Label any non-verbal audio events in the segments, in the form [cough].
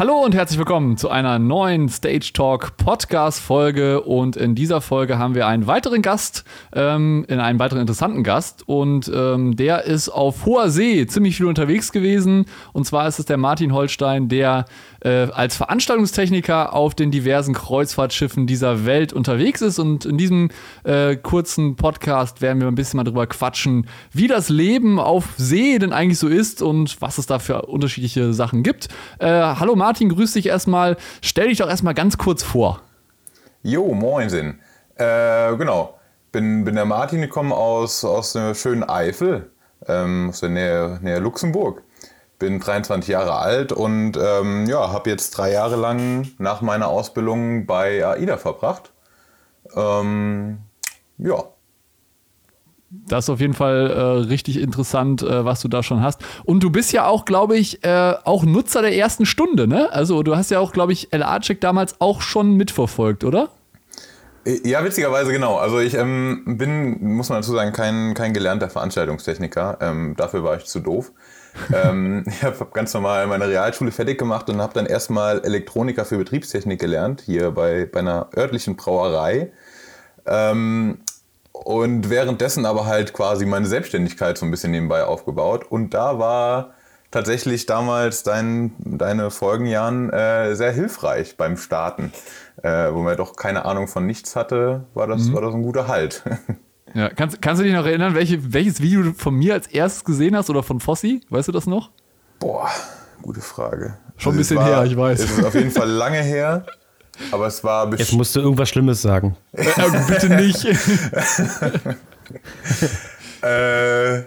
Hallo und herzlich willkommen zu einer neuen Stage Talk Podcast Folge. Und in dieser Folge haben wir einen weiteren Gast, ähm, in einen weiteren interessanten Gast. Und ähm, der ist auf hoher See ziemlich viel unterwegs gewesen. Und zwar ist es der Martin Holstein, der äh, als Veranstaltungstechniker auf den diversen Kreuzfahrtschiffen dieser Welt unterwegs ist. Und in diesem äh, kurzen Podcast werden wir ein bisschen mal drüber quatschen, wie das Leben auf See denn eigentlich so ist und was es da für unterschiedliche Sachen gibt. Äh, hallo Martin. Martin, grüß dich erstmal. Stell dich doch erstmal ganz kurz vor. Jo, moinsen. Äh, genau. Bin, bin der Martin, ich komme aus, aus der schönen Eifel, ähm, aus der Nähe, Nähe Luxemburg. Bin 23 Jahre alt und ähm, ja, habe jetzt drei Jahre lang nach meiner Ausbildung bei AIDA verbracht. Ähm, ja, das ist auf jeden Fall äh, richtig interessant, äh, was du da schon hast. Und du bist ja auch, glaube ich, äh, auch Nutzer der ersten Stunde, ne? Also du hast ja auch, glaube ich, LA-Check damals auch schon mitverfolgt, oder? Äh, ja, witzigerweise genau. Also ich ähm, bin, muss man dazu sagen, kein, kein gelernter Veranstaltungstechniker. Ähm, dafür war ich zu doof. ähm, [laughs] ich habe ganz normal meine Realschule fertig gemacht und habe dann erstmal Elektroniker für Betriebstechnik gelernt, hier bei, bei einer örtlichen Brauerei. Ähm, und währenddessen aber halt quasi meine Selbstständigkeit so ein bisschen nebenbei aufgebaut. Und da war tatsächlich damals dein, deine Folgenjahren äh, sehr hilfreich beim Starten. Äh, wo man doch keine Ahnung von nichts hatte, war das, mhm. war das ein guter Halt. [laughs] Ja, kannst, kannst du dich noch erinnern, welche, welches Video du von mir als erstes gesehen hast oder von Fossi? Weißt du das noch? Boah, gute Frage. Schon also ein bisschen war, her, ich weiß. Es ist auf jeden Fall lange her. [laughs] Aber es war Jetzt musst du irgendwas Schlimmes sagen. Äh, bitte nicht. [laughs] äh,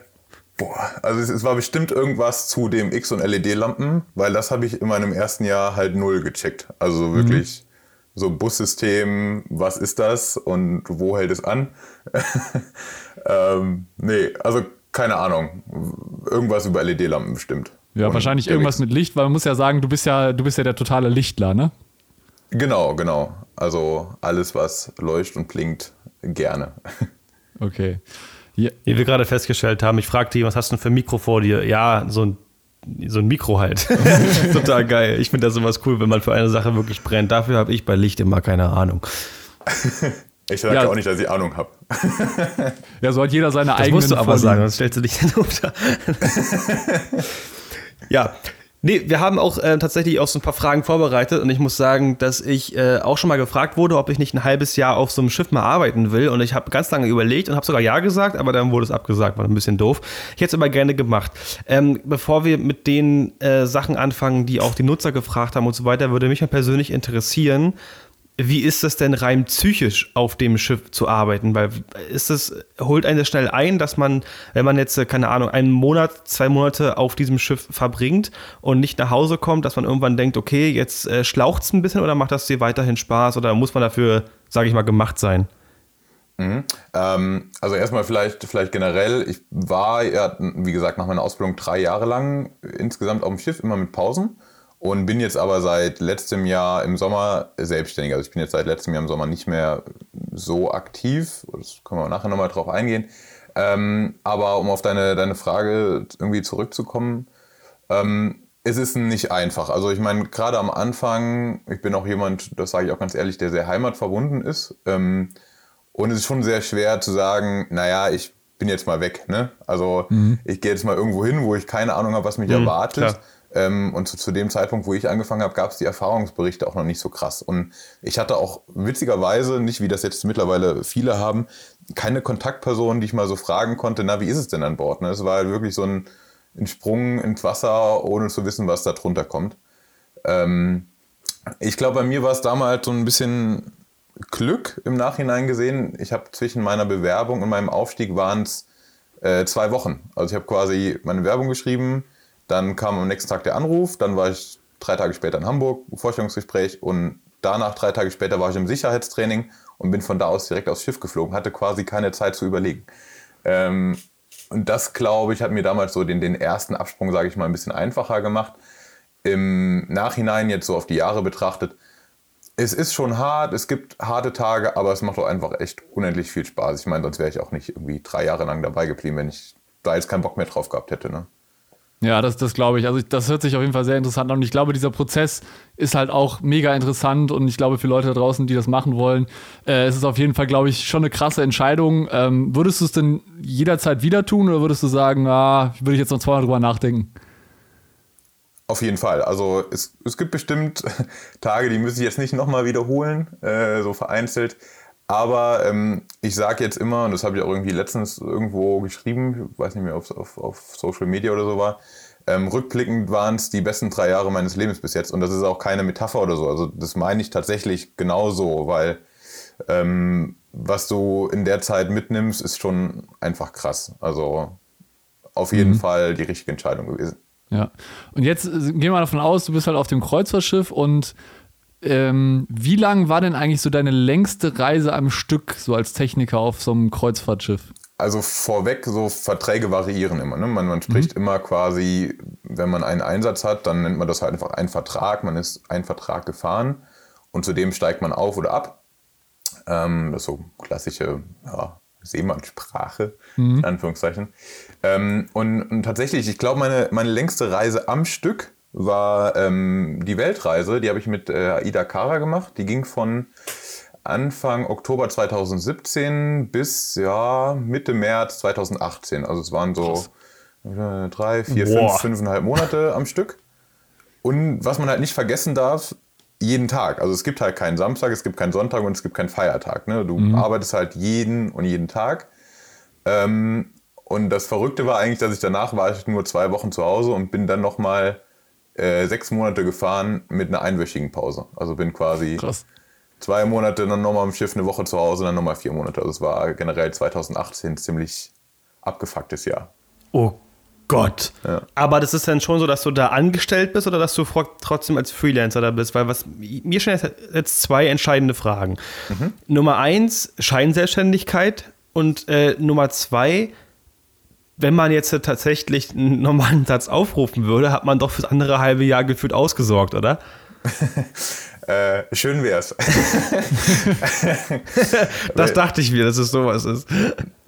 boah, also es, es, war bestimmt irgendwas zu dem X- und LED-Lampen, weil das habe ich in meinem ersten Jahr halt null gecheckt. Also wirklich mhm. so Bussystem, was ist das und wo hält es an? [laughs] ähm, nee, also keine Ahnung. Irgendwas über LED-Lampen bestimmt. Ja, und wahrscheinlich irgendwas mit Licht, weil man muss ja sagen, du bist ja, du bist ja der totale Lichtler, ne? Genau, genau. Also alles, was leuchtet und blinkt, gerne. [laughs] Okay. Ja. Wie wir gerade festgestellt haben, ich fragte ihn, was hast du denn für ein Mikro vor dir? Ja, so ein, so ein Mikro halt. [laughs] [laughs] Total geil. Ich finde das sowas cool, wenn man für eine Sache wirklich brennt. Dafür habe ich bei Licht immer keine Ahnung. Ich sage ja auch nicht, dass ich Ahnung habe. ja, so hat jeder seine das eigenen. Das musst du aber sagen, sonst stellst du dich dann unter. ja, Nee, wir haben auch äh, tatsächlich auch so ein paar Fragen vorbereitet und ich muss sagen, dass ich äh, auch schon mal gefragt wurde, ob ich nicht ein halbes Jahr auf so einem Schiff mal arbeiten will und ich habe ganz lange überlegt und habe sogar ja gesagt, aber dann wurde es abgesagt, war ein bisschen doof. Ich hätte es aber gerne gemacht. Ähm, bevor wir mit den äh, Sachen anfangen, die auch die Nutzer gefragt haben und so weiter, würde mich mal persönlich interessieren, wie ist das denn rein psychisch auf dem Schiff zu arbeiten? Weil ist es, holt einen das schnell ein, dass man, wenn man jetzt, keine Ahnung, einen Monat, zwei Monate auf diesem Schiff verbringt und nicht nach Hause kommt, dass man irgendwann denkt, okay, jetzt äh, schlaucht es ein bisschen oder macht das dir weiterhin Spaß oder muss man dafür, sage ich mal, gemacht sein? Mhm. Ähm, also erstmal vielleicht, vielleicht generell, ich war ja, wie gesagt, nach meiner Ausbildung drei Jahre lang insgesamt auf dem Schiff, immer mit Pausen und bin jetzt aber seit letztem Jahr im Sommer selbstständig. Also ich bin jetzt seit letztem Jahr im Sommer nicht mehr so aktiv. Das können wir nachher nochmal drauf eingehen. Ähm, aber um auf deine, deine Frage irgendwie zurückzukommen, ähm, es ist nicht einfach. Also ich meine, gerade am Anfang, ich bin auch jemand, das sage ich auch ganz ehrlich, der sehr heimatverbunden ist. Ähm, und es ist schon sehr schwer zu sagen, naja, ich bin jetzt mal weg. Ne? Also mhm. ich gehe jetzt mal irgendwo hin, wo ich keine Ahnung habe, was mich mhm, erwartet. Klar. Ähm, und zu, zu, dem Zeitpunkt, wo ich angefangen habe, gab es die Erfahrungsberichte auch noch nicht so krass. Und ich hatte auch witzigerweise, nicht wie das jetzt mittlerweile viele haben, keine Kontaktperson, die ich mal so fragen konnte, na, wie ist es denn an Bord? Ne? Es war halt wirklich so ein, ein, Sprung ins Wasser, ohne zu wissen, was da drunter kommt. Ähm, ich glaube, bei mir war es damals so ein bisschen Glück im Nachhinein gesehen. Ich habe zwischen meiner Bewerbung und meinem Aufstieg waren es äh, zwei Wochen. Also ich habe quasi meine Werbung geschrieben, dann kam am nächsten Tag der Anruf, dann war ich drei Tage später in Hamburg, Vorstellungsgespräch und danach drei Tage später war ich im Sicherheitstraining und bin von da aus direkt aufs Schiff geflogen, hatte quasi keine Zeit zu überlegen. Ähm, und das, glaube ich, hat mir damals so den, den ersten Absprung, sage ich mal, ein bisschen einfacher gemacht. Im Nachhinein, jetzt so auf die Jahre betrachtet, es ist schon hart, es gibt harte Tage, aber es macht auch einfach echt unendlich viel Spaß. Ich meine, sonst wäre ich auch nicht irgendwie drei Jahre lang dabei geblieben, wenn ich da jetzt keinen Bock mehr drauf gehabt hätte. Ne? Ja, das, das glaube ich. Also das hört sich auf jeden Fall sehr interessant an. Und ich glaube, dieser Prozess ist halt auch mega interessant. Und ich glaube, für Leute da draußen, die das machen wollen, äh, ist es auf jeden Fall, glaube ich, schon eine krasse Entscheidung. Ähm, würdest du es denn jederzeit wieder tun oder würdest du sagen, ah, würde ich jetzt noch zweimal drüber nachdenken? Auf jeden Fall. Also es, es gibt bestimmt [laughs] Tage, die müsste ich jetzt nicht nochmal wiederholen, äh, so vereinzelt. Aber ähm, ich sage jetzt immer, und das habe ich auch irgendwie letztens irgendwo geschrieben, ich weiß nicht mehr, ob es auf, auf Social Media oder so war, ähm, rückblickend waren es die besten drei Jahre meines Lebens bis jetzt. Und das ist auch keine Metapher oder so. Also das meine ich tatsächlich genauso, weil ähm, was du in der Zeit mitnimmst, ist schon einfach krass. Also auf jeden mhm. Fall die richtige Entscheidung gewesen. Ja. Und jetzt äh, gehen wir davon aus, du bist halt auf dem Kreuzfahrtschiff und ähm, wie lang war denn eigentlich so deine längste Reise am Stück, so als Techniker auf so einem Kreuzfahrtschiff? Also vorweg, so Verträge variieren immer. Ne? Man, man spricht mhm. immer quasi, wenn man einen Einsatz hat, dann nennt man das halt einfach einen Vertrag. Man ist einen Vertrag gefahren und zudem steigt man auf oder ab. Ähm, das ist so klassische ja, Seemannssprache, mhm. in Anführungszeichen. Ähm, und, und, tatsächlich, ich glaube, meine, meine längste Reise am Stück war ähm, die Weltreise. Die habe ich mit äh, Aida Kara gemacht. Die ging von Anfang Oktober 2017 bis ja, Mitte März 2018. Also es waren so äh, drei, vier, Boah. fünf, fünfeinhalb Monate am Stück. Und was man halt nicht vergessen darf, jeden Tag. Also es gibt halt keinen Samstag, es gibt keinen Sonntag und es gibt keinen Feiertag. Ne? Du mhm. arbeitest halt jeden und jeden Tag. Ähm, und das Verrückte war eigentlich, dass ich danach war ich nur zwei Wochen zu Hause und bin dann nochmal äh, sechs Monate gefahren mit einer einwöchigen Pause. Also bin quasi Krass. zwei Monate, dann nochmal im Schiff eine Woche zu Hause, dann nochmal vier Monate. Also es war generell 2018 ziemlich abgefucktes Jahr. Oh Gott. Ja. Aber das ist dann schon so, dass du da angestellt bist oder dass du trotzdem als Freelancer da bist? Weil was mir stellen jetzt zwei entscheidende Fragen. Mhm. Nummer eins, Scheinselbstständigkeit und äh, Nummer zwei, wenn man jetzt tatsächlich einen normalen [laughs] Satz aufrufen würde, hat man doch fürs andere halbe Jahr gefühlt ausgesorgt, oder? [laughs] äh, schön wär's. [laughs] das dachte ich mir, dass es sowas ist.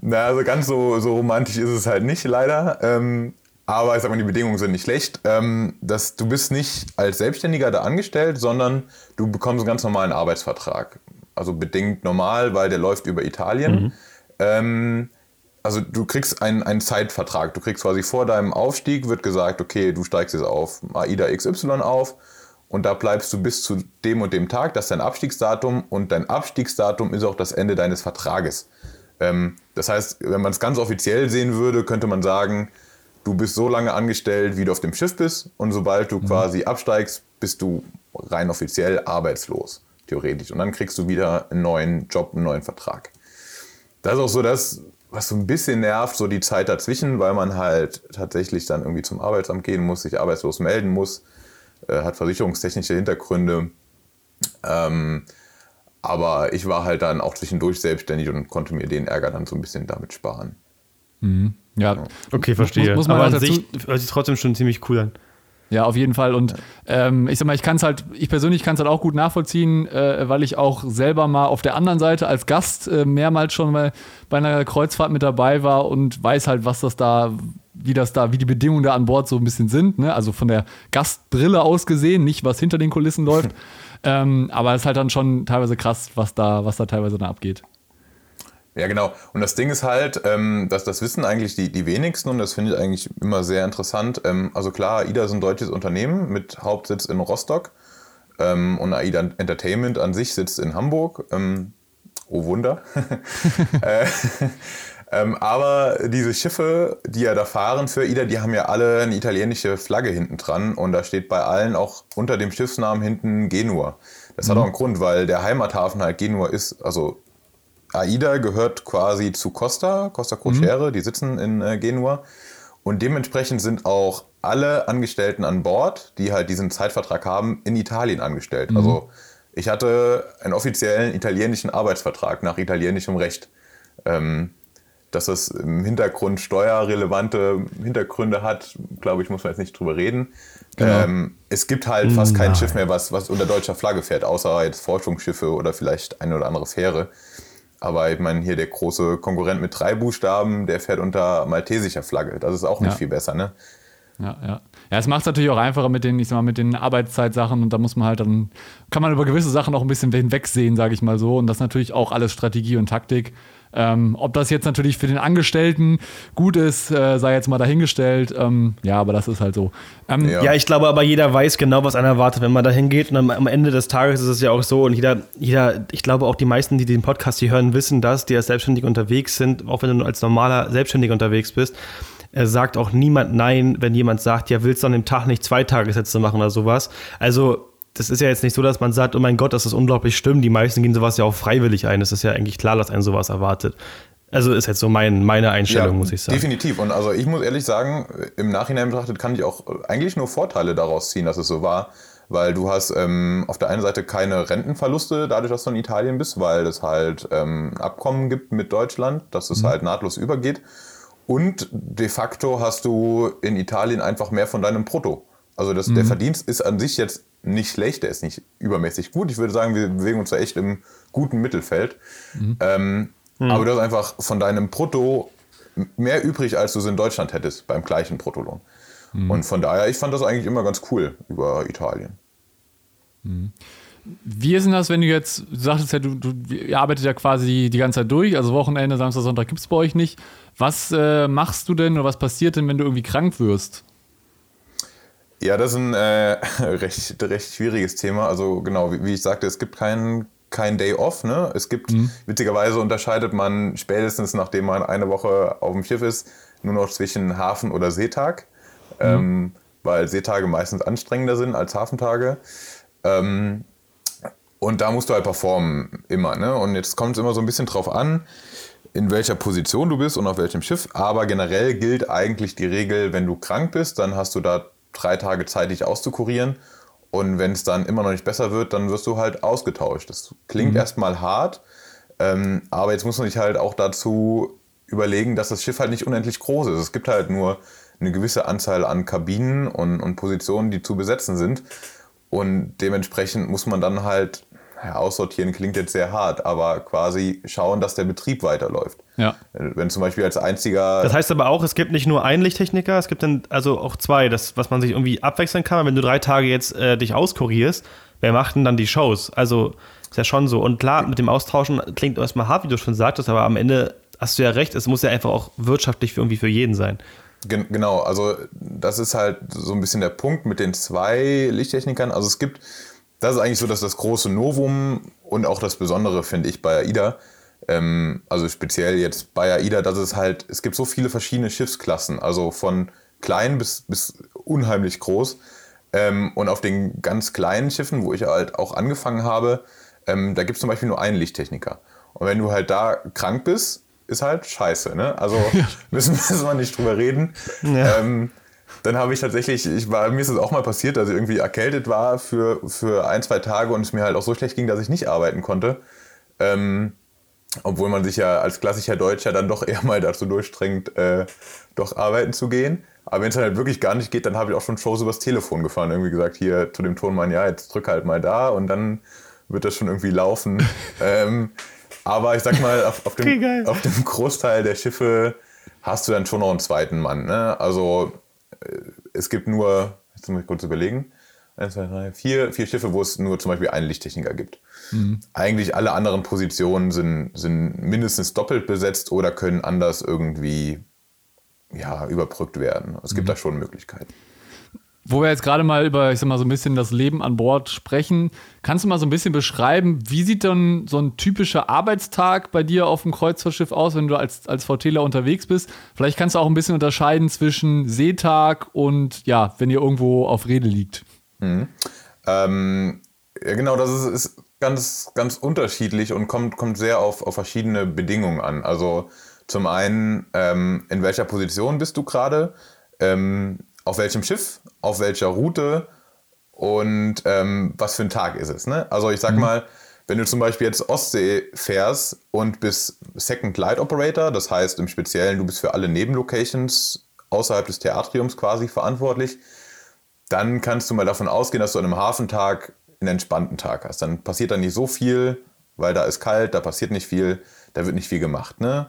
Na, also ganz so, so romantisch ist es halt nicht, leider. Ähm, aber ich sag mal, die Bedingungen sind nicht schlecht. Ähm, dass du bist nicht als Selbstständiger da angestellt, sondern du bekommst einen ganz normalen Arbeitsvertrag. Also bedingt normal, weil der läuft über Italien. Mhm. Ähm, also du kriegst einen, einen Zeitvertrag. Du kriegst quasi vor deinem Aufstieg, wird gesagt, okay, du steigst jetzt auf AIDA XY auf und da bleibst du bis zu dem und dem Tag. Das ist dein Abstiegsdatum und dein Abstiegsdatum ist auch das Ende deines Vertrages. Ähm, das heißt, wenn man es ganz offiziell sehen würde, könnte man sagen, du bist so lange angestellt, wie du auf dem Schiff bist und sobald du mhm. quasi absteigst, bist du rein offiziell arbeitslos, theoretisch. Und dann kriegst du wieder einen neuen Job, einen neuen Vertrag. Das ist auch so das, was so ein bisschen nervt, so die Zeit dazwischen, weil man halt tatsächlich dann irgendwie zum Arbeitsamt gehen muss, sich arbeitslos melden muss, äh, hat versicherungstechnische Hintergründe. Ähm, aber ich war halt dann auch zwischendurch selbstständig und konnte mir den Ärger dann so ein bisschen damit sparen. Mhm. Ja, okay, verstehe. Muss, muss man aber halt an sich hört sich trotzdem schon ziemlich cool an. Ja, auf jeden Fall. Und ähm, ich sag mal, ich kann es halt, ich persönlich kann es halt auch gut nachvollziehen, äh, weil ich auch selber mal auf der anderen Seite als Gast äh, mehrmals schon mal bei einer Kreuzfahrt mit dabei war und weiß halt, was das da, wie das da, wie die Bedingungen da an Bord so ein bisschen sind. Ne? Also von der Gastbrille aus gesehen, nicht was hinter den Kulissen läuft. [laughs] ähm, aber es ist halt dann schon teilweise krass, was da, was da teilweise dann abgeht. Ja, genau. Und das Ding ist halt, ähm, dass das wissen eigentlich die, die wenigsten und das finde ich eigentlich immer sehr interessant. Ähm, also klar, AIDA ist ein deutsches Unternehmen mit Hauptsitz in Rostock ähm, und AIDA Entertainment an sich sitzt in Hamburg. Ähm, oh Wunder. [laughs] [laughs] äh, ähm, aber diese Schiffe, die ja da fahren für AIDA, die haben ja alle eine italienische Flagge hinten dran und da steht bei allen auch unter dem Schiffsnamen hinten Genua. Das mhm. hat auch einen Grund, weil der Heimathafen halt Genua ist. Also AIDA gehört quasi zu Costa, Costa Crociere, mhm. die sitzen in äh, Genua. Und dementsprechend sind auch alle Angestellten an Bord, die halt diesen Zeitvertrag haben, in Italien angestellt. Mhm. Also ich hatte einen offiziellen italienischen Arbeitsvertrag nach italienischem Recht. Ähm, dass das im Hintergrund steuerrelevante Hintergründe hat, glaube ich, muss man jetzt nicht drüber reden. Genau. Ähm, es gibt halt fast kein Schiff mehr, was, was unter deutscher Flagge fährt, außer jetzt Forschungsschiffe oder vielleicht eine oder andere Fähre. Aber ich meine, hier der große Konkurrent mit drei Buchstaben, der fährt unter maltesischer Flagge. Das ist auch nicht ja. viel besser, ne? Ja, ja. Ja, es macht es natürlich auch einfacher mit den, ich sag mal, mit den Arbeitszeitsachen und da muss man halt dann, kann man über gewisse Sachen auch ein bisschen hinwegsehen, sage ich mal so. Und das ist natürlich auch alles Strategie und Taktik. Ähm, ob das jetzt natürlich für den Angestellten gut ist, äh, sei jetzt mal dahingestellt. Ähm, ja, aber das ist halt so. Ähm, ja. ja. ich glaube aber jeder weiß genau, was einer erwartet, wenn man da hingeht. Und am, am, Ende des Tages ist es ja auch so. Und jeder, jeder, ich glaube auch die meisten, die den Podcast hier hören, wissen das, die als Selbstständig unterwegs sind, auch wenn du als normaler Selbstständiger unterwegs bist. Er sagt auch niemand Nein, wenn jemand sagt, ja, willst du an dem Tag nicht zwei Tagessätze machen oder sowas. Also das ist ja jetzt nicht so, dass man sagt, oh mein Gott, das ist unglaublich schlimm. Die meisten gehen sowas ja auch freiwillig ein. Es ist ja eigentlich klar, dass einen sowas erwartet. Also ist jetzt so mein, meine Einstellung, ja, muss ich sagen. Definitiv. Und also ich muss ehrlich sagen, im Nachhinein betrachtet kann ich auch eigentlich nur Vorteile daraus ziehen, dass es so war. Weil du hast ähm, auf der einen Seite keine Rentenverluste, dadurch, dass du in Italien bist, weil es halt ähm, Abkommen gibt mit Deutschland, dass es mhm. halt nahtlos übergeht. Und de facto hast du in Italien einfach mehr von deinem Brutto. Also das, mhm. der Verdienst ist an sich jetzt nicht schlecht, der ist nicht übermäßig gut. Ich würde sagen, wir bewegen uns da echt im guten Mittelfeld. Mhm. Ähm, mhm. Aber du hast einfach von deinem Brutto mehr übrig, als du es in Deutschland hättest beim gleichen Bruttolohn. Mhm. Und von daher, ich fand das eigentlich immer ganz cool über Italien. Wie ist denn das, wenn du jetzt, du sagtest ja, du, du ihr arbeitet ja quasi die ganze Zeit durch, also Wochenende, Samstag, Sonntag gibt es bei euch nicht. Was äh, machst du denn oder was passiert denn, wenn du irgendwie krank wirst? Ja, das ist ein äh, [laughs] recht, recht schwieriges Thema. Also genau, wie, wie ich sagte, es gibt keinen kein Day Off. Ne? Es gibt, mhm. witzigerweise unterscheidet man spätestens, nachdem man eine Woche auf dem Schiff ist, nur noch zwischen Hafen- oder Seetag. Mhm. Ähm, weil Seetage meistens anstrengender sind als Hafentage. Ähm, und da musst du halt performen, immer. Ne? Und jetzt kommt es immer so ein bisschen drauf an, in welcher Position du bist und auf welchem Schiff. Aber generell gilt eigentlich die Regel, wenn du krank bist, dann hast du da drei Tage Zeit, dich auszukurieren. Und wenn es dann immer noch nicht besser wird, dann wirst du halt ausgetauscht. Das klingt mhm. erstmal hart, ähm, aber jetzt muss man sich halt auch dazu überlegen, dass das Schiff halt nicht unendlich groß ist. Es gibt halt nur eine gewisse Anzahl an Kabinen und, und Positionen, die zu besetzen sind. Und dementsprechend muss man dann halt ja, aussortieren klingt jetzt sehr hart, aber quasi schauen, dass der Betrieb weiterläuft. Ja. Wenn zum Beispiel als einziger. Das heißt aber auch, es gibt nicht nur einen Lichttechniker, es gibt dann also auch zwei, das, was man sich irgendwie abwechseln kann. Wenn du drei Tage jetzt äh, dich auskurierst, wer macht denn dann die Shows? Also ist ja schon so. Und klar, mit dem Austauschen klingt erstmal hart, wie du schon sagtest, aber am Ende hast du ja recht, es muss ja einfach auch wirtschaftlich für irgendwie für jeden sein. Genau, also das ist halt so ein bisschen der Punkt mit den zwei Lichttechnikern. Also es gibt das ist eigentlich so, dass das große Novum und auch das Besondere, finde ich, bei AIDA, ähm, also speziell jetzt bei AIDA, dass es halt, es gibt so viele verschiedene Schiffsklassen, also von klein bis, bis unheimlich groß. Ähm, und auf den ganz kleinen Schiffen, wo ich halt auch angefangen habe, ähm, da gibt es zum Beispiel nur einen Lichttechniker. Und wenn du halt da krank bist, ist halt scheiße. Ne? Also [laughs] müssen, [laughs] müssen wir nicht drüber reden. Ja. Ähm, dann habe ich tatsächlich, ich war, mir ist es auch mal passiert, dass ich irgendwie erkältet war für, für ein, zwei Tage und es mir halt auch so schlecht ging, dass ich nicht arbeiten konnte. Ähm, obwohl man sich ja als klassischer Deutscher dann doch eher mal dazu durchdrängt, äh, doch arbeiten zu gehen. Aber wenn es halt wirklich gar nicht geht, dann habe ich auch schon Shows übers Telefon gefahren. Irgendwie gesagt, hier zu dem Tonmann, ja, jetzt drück halt mal da und dann wird das schon irgendwie laufen. [laughs] ähm, aber ich sag mal, auf, auf, dem, auf, dem, Großteil der Schiffe hast du dann schon noch einen zweiten Mann. Ne? Also es gibt nur, jetzt muss ich kurz überlegen, eins, zwei, drei, vier, vier Schiffe, wo es nur zum Beispiel einen Lichttechniker gibt. Mhm. Eigentlich alle anderen Positionen sind, sind mindestens doppelt besetzt oder können anders irgendwie ja, überbrückt werden. Es gibt mhm. da schon Möglichkeiten. Wo wir jetzt gerade mal über, ich sag mal, so ein bisschen das Leben an Bord sprechen, kannst du mal so ein bisschen beschreiben, wie sieht denn so ein typischer Arbeitstag bei dir auf dem Kreuzfahrtschiff aus, wenn du als, als VTler unterwegs bist? Vielleicht kannst du auch ein bisschen unterscheiden zwischen Seetag und ja, wenn ihr irgendwo auf Rede liegt. Mhm. Ähm, ja, genau, das ist, ist, ganz, ganz unterschiedlich und kommt, kommt sehr auf, auf verschiedene Bedingungen an. Also zum einen, ähm, in welcher Position bist du gerade? Ähm, auf welchem Schiff, auf welcher Route und ähm, was für ein Tag ist es. Ne? Also ich sag mhm. mal, wenn du zum Beispiel jetzt Ostsee fährst und bist Second Light Operator, das heißt im Speziellen, du bist für alle Nebenlocations außerhalb des Theatriums quasi verantwortlich, dann kannst du mal davon ausgehen, dass du an einem Hafentag einen entspannten Tag hast. Dann passiert da nicht so viel, weil da ist kalt, da passiert nicht viel, da wird nicht viel gemacht. Ne?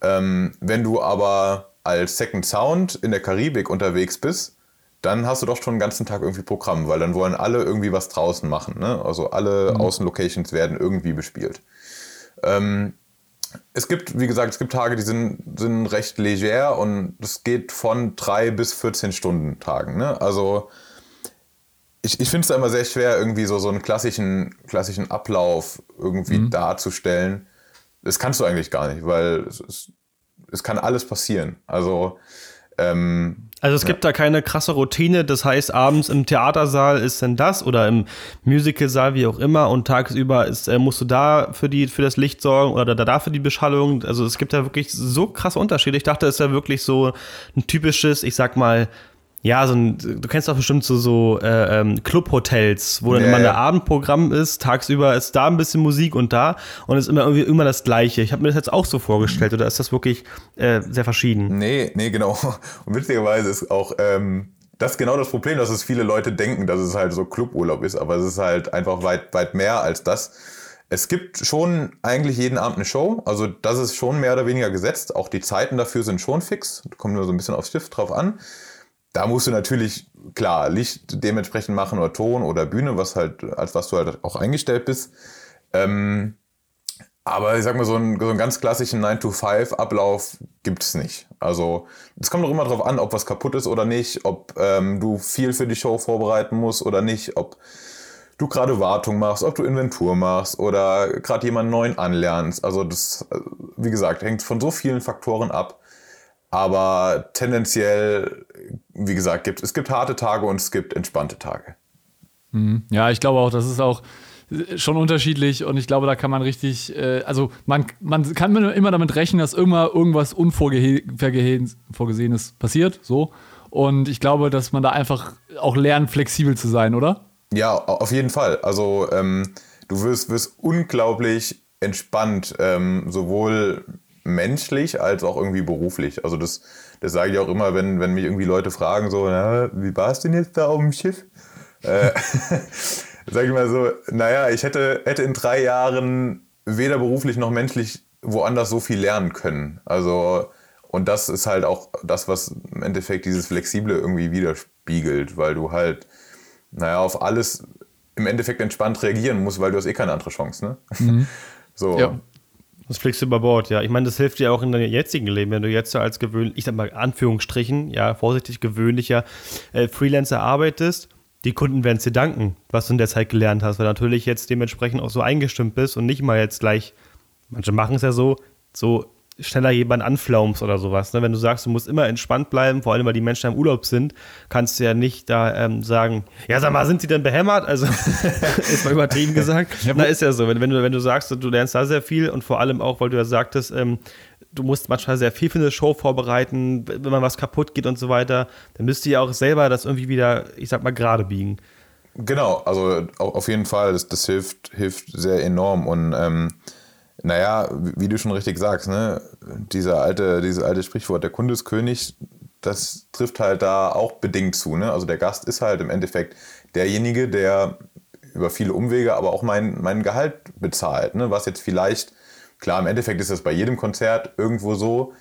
Ähm, wenn du aber als Second Sound in der Karibik unterwegs bist, dann hast du doch schon den ganzen Tag irgendwie Programm, weil dann wollen alle irgendwie was draußen machen. Ne? Also alle mhm. Außenlocations werden irgendwie bespielt. Ähm, es gibt, wie gesagt, es gibt Tage, die sind, sind recht leger und es geht von drei bis 14 Stunden Tagen. Ne? Also ich, ich finde es da immer sehr schwer, irgendwie so, so einen klassischen, klassischen Ablauf irgendwie mhm. darzustellen. Das kannst du eigentlich gar nicht, weil es, es, es kann alles passieren. Also ähm, also es gibt da keine krasse Routine, das heißt, abends im Theatersaal ist denn das oder im Musicalsaal, wie auch immer, und tagsüber ist, äh, musst du da für, die, für das Licht sorgen oder da, da für die Beschallung. Also es gibt da wirklich so krasse Unterschiede. Ich dachte, es ist ja wirklich so ein typisches, ich sag mal, ja, so ein, du kennst doch bestimmt so, so äh, ähm, Clubhotels, wo dann ja, immer ein ja. Abendprogramm ist, tagsüber ist da ein bisschen Musik und da und es ist immer irgendwie immer das Gleiche. Ich habe mir das jetzt auch so vorgestellt, oder ist das wirklich äh, sehr verschieden? Nee, nee, genau. [laughs] Und witzigerweise ist auch ähm, das genau das Problem, dass es viele Leute denken, dass es halt so Cluburlaub ist, aber es ist halt einfach weit, weit mehr als das. Es gibt schon eigentlich jeden Abend eine Show, also das ist schon mehr oder weniger gesetzt. Auch die Zeiten dafür sind schon fix, kommt nur so ein bisschen aufs Stift drauf an. Da musst du natürlich, klar, Licht dementsprechend machen oder Ton oder Bühne, was halt, als was du halt auch eingestellt bist. Ähm, aber ich sag mal, so einen, so einen ganz klassischen 9-to-5-Ablauf gibt es nicht. Also es kommt doch immer darauf an, ob was kaputt ist oder nicht, ob ähm, du viel für die Show vorbereiten musst oder nicht, ob du gerade Wartung machst, ob du Inventur machst oder gerade jemanden neuen anlernst. Also das, äh, wie gesagt, hängt von so vielen Faktoren ab. Aber tendenziell, wie gesagt, gibt es gibt harte Tage und es gibt entspannte Tage. Mhm. Ja, ich glaube auch, das ist auch schon unterschiedlich und ich glaube, da kann man richtig, äh, also man, man kann immer damit rechnen, dass immer irgendwas Unvorgesehenes passiert, so. Und ich glaube, dass man da einfach auch lernt, flexibel zu sein, oder? Ja, auf jeden Fall. Also ähm, du wirst, wirst unglaublich entspannt, ähm, sowohl menschlich als auch irgendwie beruflich. Also das, das sage ich auch immer, wenn, wenn mich irgendwie Leute fragen, so, na, wie war es denn jetzt da auf dem Schiff? Äh, [laughs] sage ich mal so, naja, ich hätte, hätte in drei Jahren weder beruflich noch menschlich woanders so viel lernen können. Also, und das ist halt auch das, was im Endeffekt dieses Flexible irgendwie widerspiegelt, weil du halt, naja, auf alles im Endeffekt entspannt reagieren musst, weil du hast eh keine andere Chance, ne? Mhm. [laughs] So. Ja. Das fliegst du über Bord, ja. Ich meine, das hilft dir auch in deinem jetzigen Leben, wenn du jetzt als gewöhnlich, ich sag mal Anführungsstrichen, ja, vorsichtig gewöhnlicher äh, Freelancer arbeitest. Die Kunden werden es dir danken, was du in der Zeit gelernt hast, weil natürlich jetzt dementsprechend auch so eingestimmt bist und nicht mal jetzt gleich, manche machen es ja so, so schneller jemanden anflaumst oder sowas. Ne? Wenn du sagst, du musst immer entspannt bleiben, vor allem weil die Menschen im Urlaub sind, kannst du ja nicht da ähm, sagen, ja sag mal, sind sie denn behämmert? Also [laughs] ist mal übertrieben gesagt. ja, Na, ist ja so. Wenn, wenn, du, wenn du sagst, du lernst da sehr viel und vor allem auch, weil du ja sagtest, ähm, du musst manchmal sehr viel für eine Show vorbereiten, wenn man was kaputt geht und so weiter, dann müsst ihr ja auch selber das irgendwie wieder, ich sag mal, gerade biegen. Genau, also auf jeden Fall, das, das hilft, hilft sehr enorm und ähm, naja, wie du schon richtig sagst, ne, dieser alte, dieses alte Sprichwort, der Kunde ist König, das trifft halt da auch bedingt zu. Ne? Also der Gast ist halt im Endeffekt derjenige, der über viele Umwege aber auch mein, mein Gehalt bezahlt. Ne? Was jetzt vielleicht, klar, im Endeffekt ist das bei jedem Konzert irgendwo so,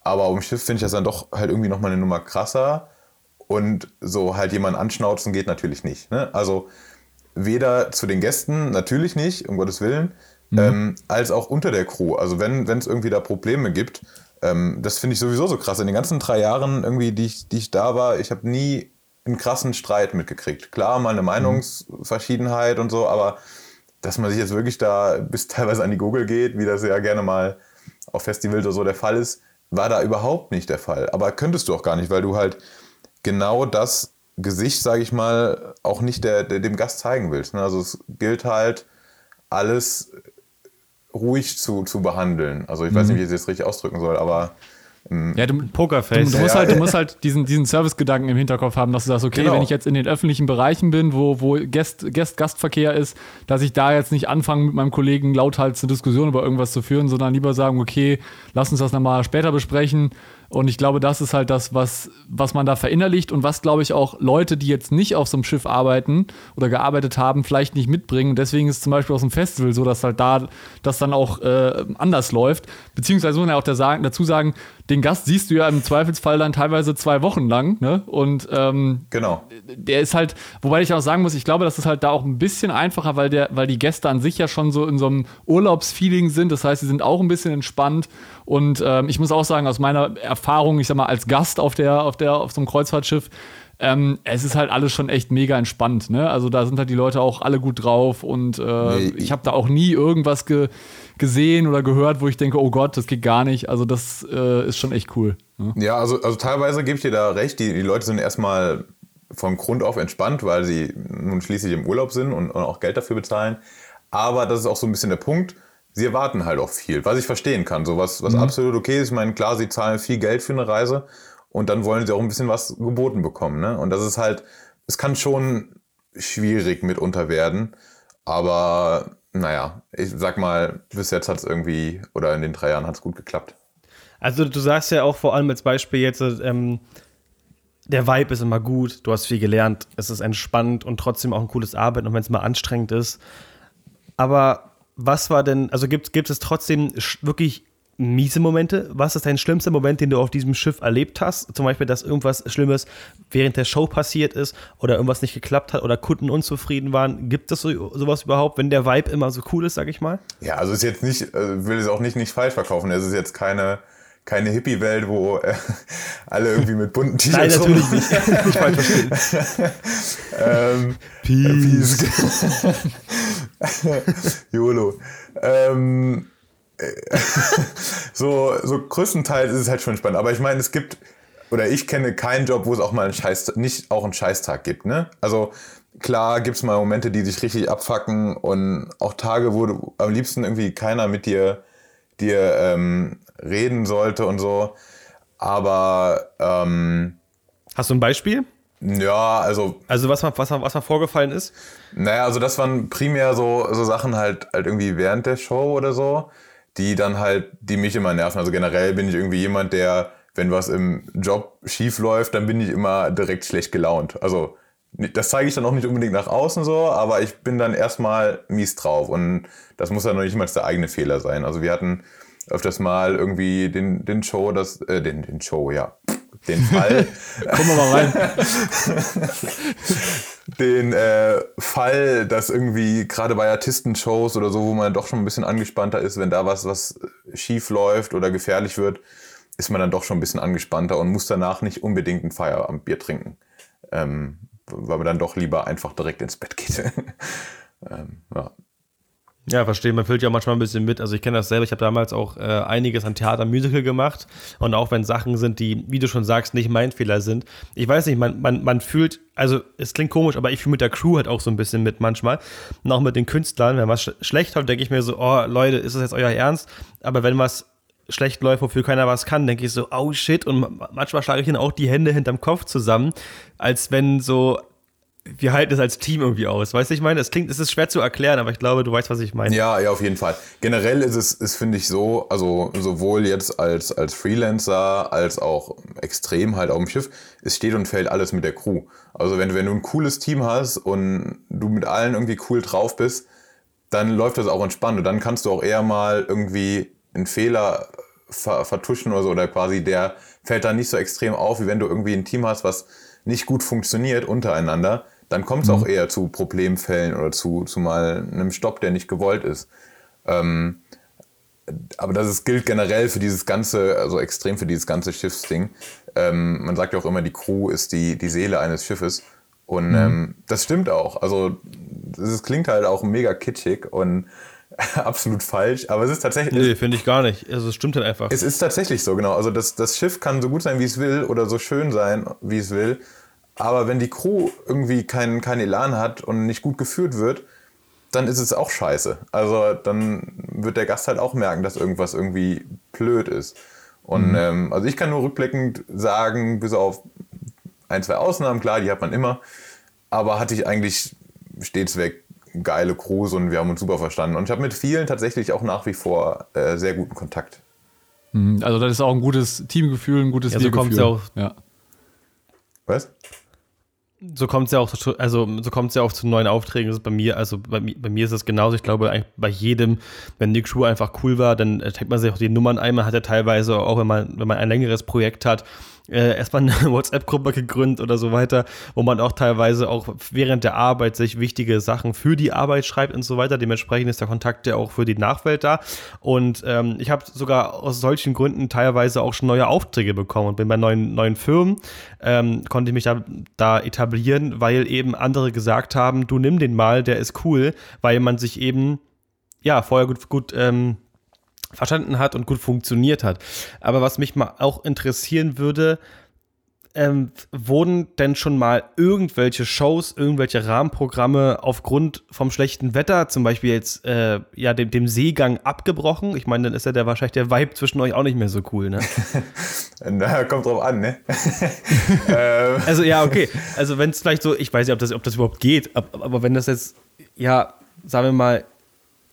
aber um Schiff finde ich das dann doch halt irgendwie nochmal eine Nummer krasser. Und so halt jemanden anschnauzen geht natürlich nicht. Ne? Also weder zu den Gästen, natürlich nicht, um Gottes Willen, mhm. ähm, als auch unter der Crew. Also wenn es irgendwie da Probleme gibt, ähm, das finde ich sowieso so krass. In den ganzen drei Jahren irgendwie, die ich, die ich da war, ich habe nie einen krassen Streit mitgekriegt. Klar, mal eine mhm. Meinungsverschiedenheit und so, aber dass man sich jetzt wirklich da bis teilweise an die Google geht, wie das ja gerne mal auf Festivals oder so der Fall ist, war da überhaupt nicht der Fall. Aber könntest du auch gar nicht, weil du halt genau das Gesicht, sage ich mal, auch nicht der, der, dem Gast zeigen willst. Ne? Also es gilt halt alles ruhig zu, zu behandeln. Also ich mhm. weiß nicht, wie ich das richtig ausdrücken soll, aber ähm, ja, du, Pokerface. Du, du, musst halt, du musst [laughs] halt diesen, diesen Service-Gedanken im Hinterkopf haben, dass du sagst, okay, genau. wenn ich jetzt in den öffentlichen Bereichen bin, wo, wo Gäst, Gäst, Gastverkehr ist, dass ich da jetzt nicht anfange, mit meinem Kollegen lauthals eine Diskussion über irgendwas zu führen, sondern lieber sagen, okay, lass uns das nochmal später besprechen Und ich glaube, das ist halt das, was, was man da verinnerlicht und was, glaube ich, auch Leute, die jetzt nicht auf so einem Schiff arbeiten oder gearbeitet haben, vielleicht nicht mitbringen. Deswegen ist es zum Beispiel aus dem Festival so, dass halt da das dann auch äh, anders läuft. Beziehungsweise muss man ja auch dazu sagen, den Gast siehst du ja im Zweifelsfall dann teilweise zwei Wochen lang. Ne? Und ähm, genau. der ist halt, wobei ich auch sagen muss, ich glaube, das ist halt da auch ein bisschen einfacher, weil, der, weil die Gäste an sich ja schon so in so einem Urlaubsfeeling sind. Das heißt, sie sind auch ein bisschen entspannt. Und ähm, ich muss auch sagen, aus meiner Erfahrung, ich sag mal, als Gast auf, der, auf, der, auf so einem Kreuzfahrtschiff, ähm, es ist halt alles schon echt mega entspannt. Ne? Also da sind halt die Leute auch alle gut drauf und äh, nee, ich habe da auch nie irgendwas ge gesehen oder gehört, wo ich denke, oh Gott, das geht gar nicht. Also das äh, ist schon echt cool. Ne? Ja, also, also teilweise gebe ich dir da recht. Die, die Leute sind erstmal von Grund auf entspannt, weil sie nun schließlich im Urlaub sind und, und auch Geld dafür bezahlen. Aber das ist auch so ein bisschen der Punkt sie erwarten halt auch viel, was ich verstehen kann. So was, was mhm. absolut okay ist. Ich meine, klar, sie zahlen viel Geld für eine Reise und dann wollen sie auch ein bisschen was geboten bekommen. Ne? Und das ist halt, es kann schon schwierig mitunter werden. Aber naja, ich sag mal, bis jetzt hat es irgendwie, oder in den drei Jahren hat es gut geklappt. Also du sagst ja auch vor allem als Beispiel jetzt, ähm, der Vibe ist immer gut, du hast viel gelernt, es ist entspannt und trotzdem auch ein cooles Arbeiten, und wenn es mal anstrengend ist. Aber was war denn, also gibt, gibt es trotzdem wirklich miese Momente? Was ist dein schlimmster Moment, den du auf diesem Schiff erlebt hast? Zum Beispiel, dass irgendwas Schlimmes während der Show passiert ist oder irgendwas nicht geklappt hat oder Kunden unzufrieden waren. Gibt es so, sowas überhaupt, wenn der Vibe immer so cool ist, sag ich mal? Ja, also ist jetzt nicht, äh, will es auch nicht, nicht falsch verkaufen. Es ist jetzt keine, keine Hippie-Welt, wo äh, [laughs] alle irgendwie mit bunten T-Shirts Nein, natürlich nicht. [laughs] nicht falsch verstehen. [laughs] ähm, Peace. Peace. [laughs] YOLO. Ähm, [laughs] so, so größtenteils ist es halt schon spannend. Aber ich meine, es gibt, oder ich kenne keinen Job, wo es auch mal einen Scheiß, nicht auch einen Scheißtag gibt, ne? Also, klar gibt es mal Momente, die sich richtig abfacken und auch Tage, wo du am liebsten irgendwie keiner mit dir, dir ähm, reden sollte und so. Aber ähm, Hast du ein Beispiel? Ja, also. Also was mal, was, was mal vorgefallen ist? Naja, also das waren primär so, so Sachen halt, halt irgendwie während der Show oder so die dann halt, die mich immer nerven. Also generell bin ich irgendwie jemand, der, wenn was im Job schief läuft, dann bin ich immer direkt schlecht gelaunt. Also das zeige ich dann auch nicht unbedingt nach außen so, aber ich bin dann erstmal mies drauf und das muss dann noch nicht mal der eigene Fehler sein. Also wir hatten öfters mal irgendwie den, den Show, das, äh, den, den Show, ja, den Fall. [laughs] Kommen wir mal rein. [laughs] den äh, Fall, dass irgendwie gerade bei Artistenshows oder so, wo man doch schon ein bisschen angespannter ist, wenn da was, was schief läuft oder gefährlich wird, ist man dann doch schon ein bisschen angespannter und muss danach nicht unbedingt ein Feierabendbier trinken. Ähm, weil man dann doch lieber einfach direkt ins Bett geht. [laughs] ähm, ja. Ja, verstehe. Man füllt ja manchmal ein bisschen mit. Also ich kenne das selber. Ich habe damals auch äh, einiges an Theater, Musical gemacht. Und auch wenn Sachen sind, die, wie du schon sagst, nicht mein Fehler sind. Ich weiß nicht, man, man, man fühlt, also es klingt komisch, aber ich fühle mit der Crew halt auch so ein bisschen mit manchmal. Und auch mit den Künstlern. Wenn was sch schlecht läuft, denke ich mir so, oh Leute, ist das jetzt euer Ernst? Aber wenn was schlecht läuft, wofür keiner was kann, denke ich so, oh shit. Und manchmal schlage ich dann auch die Hände hinterm Kopf zusammen, als wenn so wir halten es als Team irgendwie aus. Weißt du, ich meine, es klingt, es ist schwer zu erklären, aber ich glaube, du weißt, was ich meine. Ja, ja, auf jeden Fall. Generell ist es, ist, finde ich so, also sowohl jetzt als, als Freelancer als auch extrem halt auf dem Schiff, es steht und fällt alles mit der Crew. Also wenn, wenn du ein cooles Team hast und du mit allen irgendwie cool drauf bist, dann läuft das auch entspannt und dann kannst du auch eher mal irgendwie einen Fehler ver vertuschen oder so oder quasi der fällt dann nicht so extrem auf, wie wenn du irgendwie ein Team hast, was nicht gut funktioniert untereinander dann kommt es mhm. auch eher zu Problemfällen oder zu, zu mal einem Stopp, der nicht gewollt ist. Ähm, aber das ist, gilt generell für dieses ganze, also extrem für dieses ganze Schiffsding. Ähm, man sagt ja auch immer, die Crew ist die, die Seele eines Schiffes. Und mhm. ähm, das stimmt auch. Also es klingt halt auch mega kitschig und [laughs] absolut falsch, aber es ist tatsächlich. Nee, finde ich gar nicht. Also es stimmt halt einfach. Es ist tatsächlich so, genau. Also das, das Schiff kann so gut sein, wie es will, oder so schön sein, wie es will. Aber wenn die Crew irgendwie keinen kein Elan hat und nicht gut geführt wird, dann ist es auch scheiße. Also dann wird der Gast halt auch merken, dass irgendwas irgendwie blöd ist. Und mhm. ähm, also ich kann nur rückblickend sagen, bis auf ein, zwei Ausnahmen, klar, die hat man immer, aber hatte ich eigentlich stets weg geile Crews und wir haben uns super verstanden. Und ich habe mit vielen tatsächlich auch nach wie vor äh, sehr guten Kontakt. Mhm, Also das ist auch ein gutes Teamgefühl, ein gutes Ja, so kommt's ja auch. Ja. Was? So kommt es ja auch, zu- also so kommt ja auch zu neuen Aufträgen. Das ist bei mir, also bei, bei mir ist es genauso. Ich glaube, eigentlich bei jedem, wenn die Crew einfach cool war, dann äh, trägt man sich auch die Nummern ein. Man hat ja teilweise auch, wenn man, wenn man ein längeres Projekt hat, äh, erstmal eine [laughs] WhatsApp-Gruppe gegründet oder so weiter, wo man auch teilweise auch während der Arbeit sich wichtige Sachen für die Arbeit schreibt und so weiter. Dementsprechend ist der Kontakt ja auch für die Nachwelt da. Und ähm, ich habe sogar aus solchen Gründen teilweise auch schon neue Aufträge bekommen und bin bei neuen, neuen Firmen, ähm, konnte ich mich da, da etablieren, weil eben andere gesagt haben, du nimm den mal, der ist cool, weil man sich eben ja vorher gut, gut ähm, verstanden hat und gut funktioniert hat. Aber was mich mal auch interessieren würde, ähm, wurden denn schon mal irgendwelche Shows, irgendwelche Rahmenprogramme aufgrund vom schlechten Wetter, zum Beispiel jetzt äh, ja dem, dem Seegang abgebrochen? Ich meine, dann ist ja der wahrscheinlich der Vibe zwischen euch auch nicht mehr so cool, ne? [laughs] Na, kommt drauf an, ne? [laughs] ähm, Also ja, okay. Also wenn es vielleicht so, ich weiß nicht, ob das, ob das überhaupt geht, ab- aber wenn das jetzt, ja, sagen wir mal,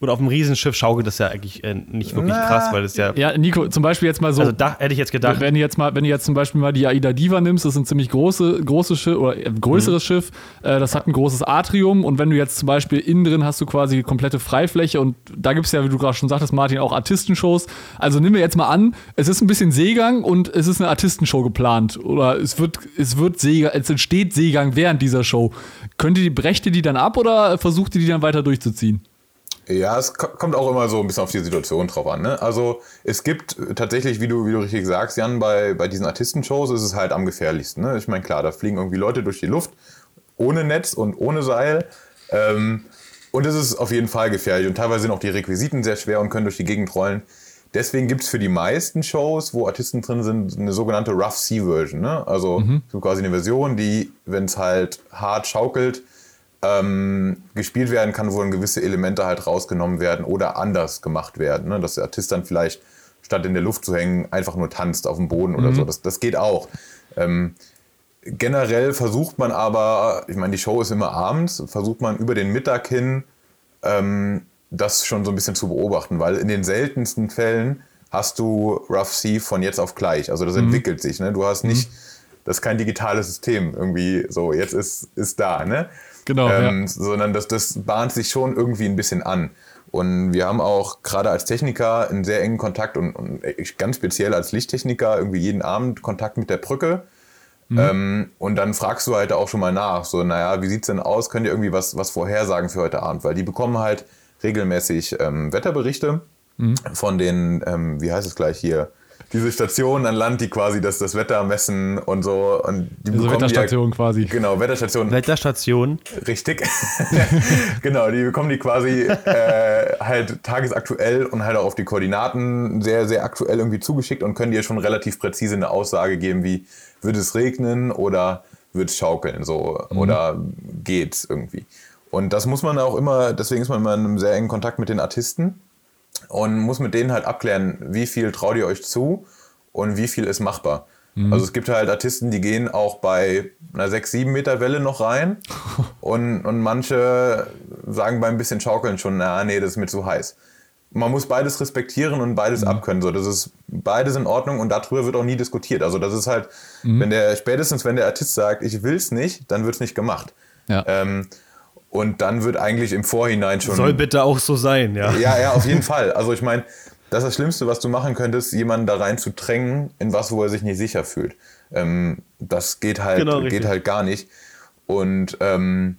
oder auf einem Riesenschiff schaukelt das ja eigentlich äh, nicht wirklich Na. krass, weil das ja, ja, Nico, zum Beispiel jetzt mal so. also da hätte ich jetzt gedacht, Wenn du jetzt mal, wenn du jetzt zum Beispiel mal die Aida Diva nimmst, das ist ein ziemlich große, großes Schiff oder äh, größeres Schiff, äh, das hat ein großes Atrium und wenn du jetzt zum Beispiel innen drin hast du quasi die komplette Freifläche und da gibt es ja, wie du gerade schon sagtest, Martin, auch Artistenshows. Also nimm mir jetzt mal an, es ist ein bisschen Seegang und es ist eine Artistenshow geplant oder es wird, es wird Seegang, es entsteht Seegang während dieser Show. Könnt ihr die, brecht ihr die dann ab oder versucht ihr die dann weiter durchzuziehen? Ja, es ko- kommt auch immer so ein bisschen auf die Situation drauf an. Ne? Also es gibt tatsächlich, wie du, wie du richtig sagst, Jan, bei, bei diesen Artistenshows ist es halt am gefährlichsten. Ne? Ich meine, klar, da fliegen irgendwie Leute durch die Luft ohne Netz und ohne Seil. Ähm, und es ist auf jeden Fall gefährlich. Und teilweise sind auch die Requisiten sehr schwer und können durch die Gegend rollen. Deswegen gibt es für die meisten Shows, wo Artisten drin sind, eine sogenannte Rough Sea Version. Ne? Also so quasi eine Version, die, wenn es halt hart schaukelt, ähm, gespielt werden kann, wo dann gewisse Elemente halt rausgenommen werden oder anders gemacht werden. Ne? Dass der Artist dann vielleicht statt in der Luft zu hängen, einfach nur tanzt auf dem Boden oder so. Das, das geht auch. Ähm, generell versucht man aber, ich meine, die Show ist immer abends, versucht man über den Mittag hin ähm, das schon so ein bisschen zu beobachten, weil in den seltensten Fällen hast du Rough Sea von jetzt auf gleich. Also das entwickelt sich. Ne? Du hast nicht, das ist kein digitales System irgendwie so, jetzt ist, ist da. Ne? Genau, ähm, ja. sondern das, das bahnt sich schon irgendwie ein bisschen an. Und wir haben auch gerade als Techniker einen sehr engen Kontakt und, und ganz speziell als Lichttechniker irgendwie jeden Abend Kontakt mit der Brücke. Ähm, und dann fragst du halt auch schon mal nach, so, naja, wie sieht's denn aus? Könnt ihr irgendwie was, was vorhersagen für heute Abend? Weil die bekommen halt regelmäßig ähm, Wetterberichte von den, ähm, wie heißt es gleich hier, diese Stationen an Land, die quasi das, das Wetter messen und so. Und die Also bekommen die Wetterstation ja, quasi. Genau, Wetterstation. Wetterstation. Richtig. [laughs] genau, die bekommen die quasi äh, halt tagesaktuell und halt auch auf die Koordinaten sehr, sehr aktuell irgendwie zugeschickt und können dir schon relativ präzise eine Aussage geben, wie wird es regnen oder wird es schaukeln, so oder geht's irgendwie. Und das muss man auch immer, deswegen ist man immer in einem sehr engen Kontakt mit den Artisten und muss mit denen halt abklären, wie viel traut ihr euch zu und wie viel ist machbar. Also es gibt halt Artisten, die gehen auch bei einer 6, 7 Meter Welle noch rein [laughs] und, und manche sagen beim bisschen Schaukeln schon, na nee, das ist mir zu heiß. Man muss beides respektieren und beides abkönnen. So, das ist beides in Ordnung und darüber wird auch nie diskutiert. Also das ist halt, wenn der, spätestens wenn der Artist sagt, ich will's nicht, dann wird's nicht gemacht. Ja. Ähm, und dann wird eigentlich im Vorhinein schon. Soll bitte auch so sein, ja. Ja, ja, auf jeden [laughs] Fall. Also ich meine, das ist das Schlimmste, was du machen könntest, jemanden da rein zu drängen, in was, wo er sich nicht sicher fühlt. Ähm, das geht halt, Genau, geht halt gar nicht. Und ähm,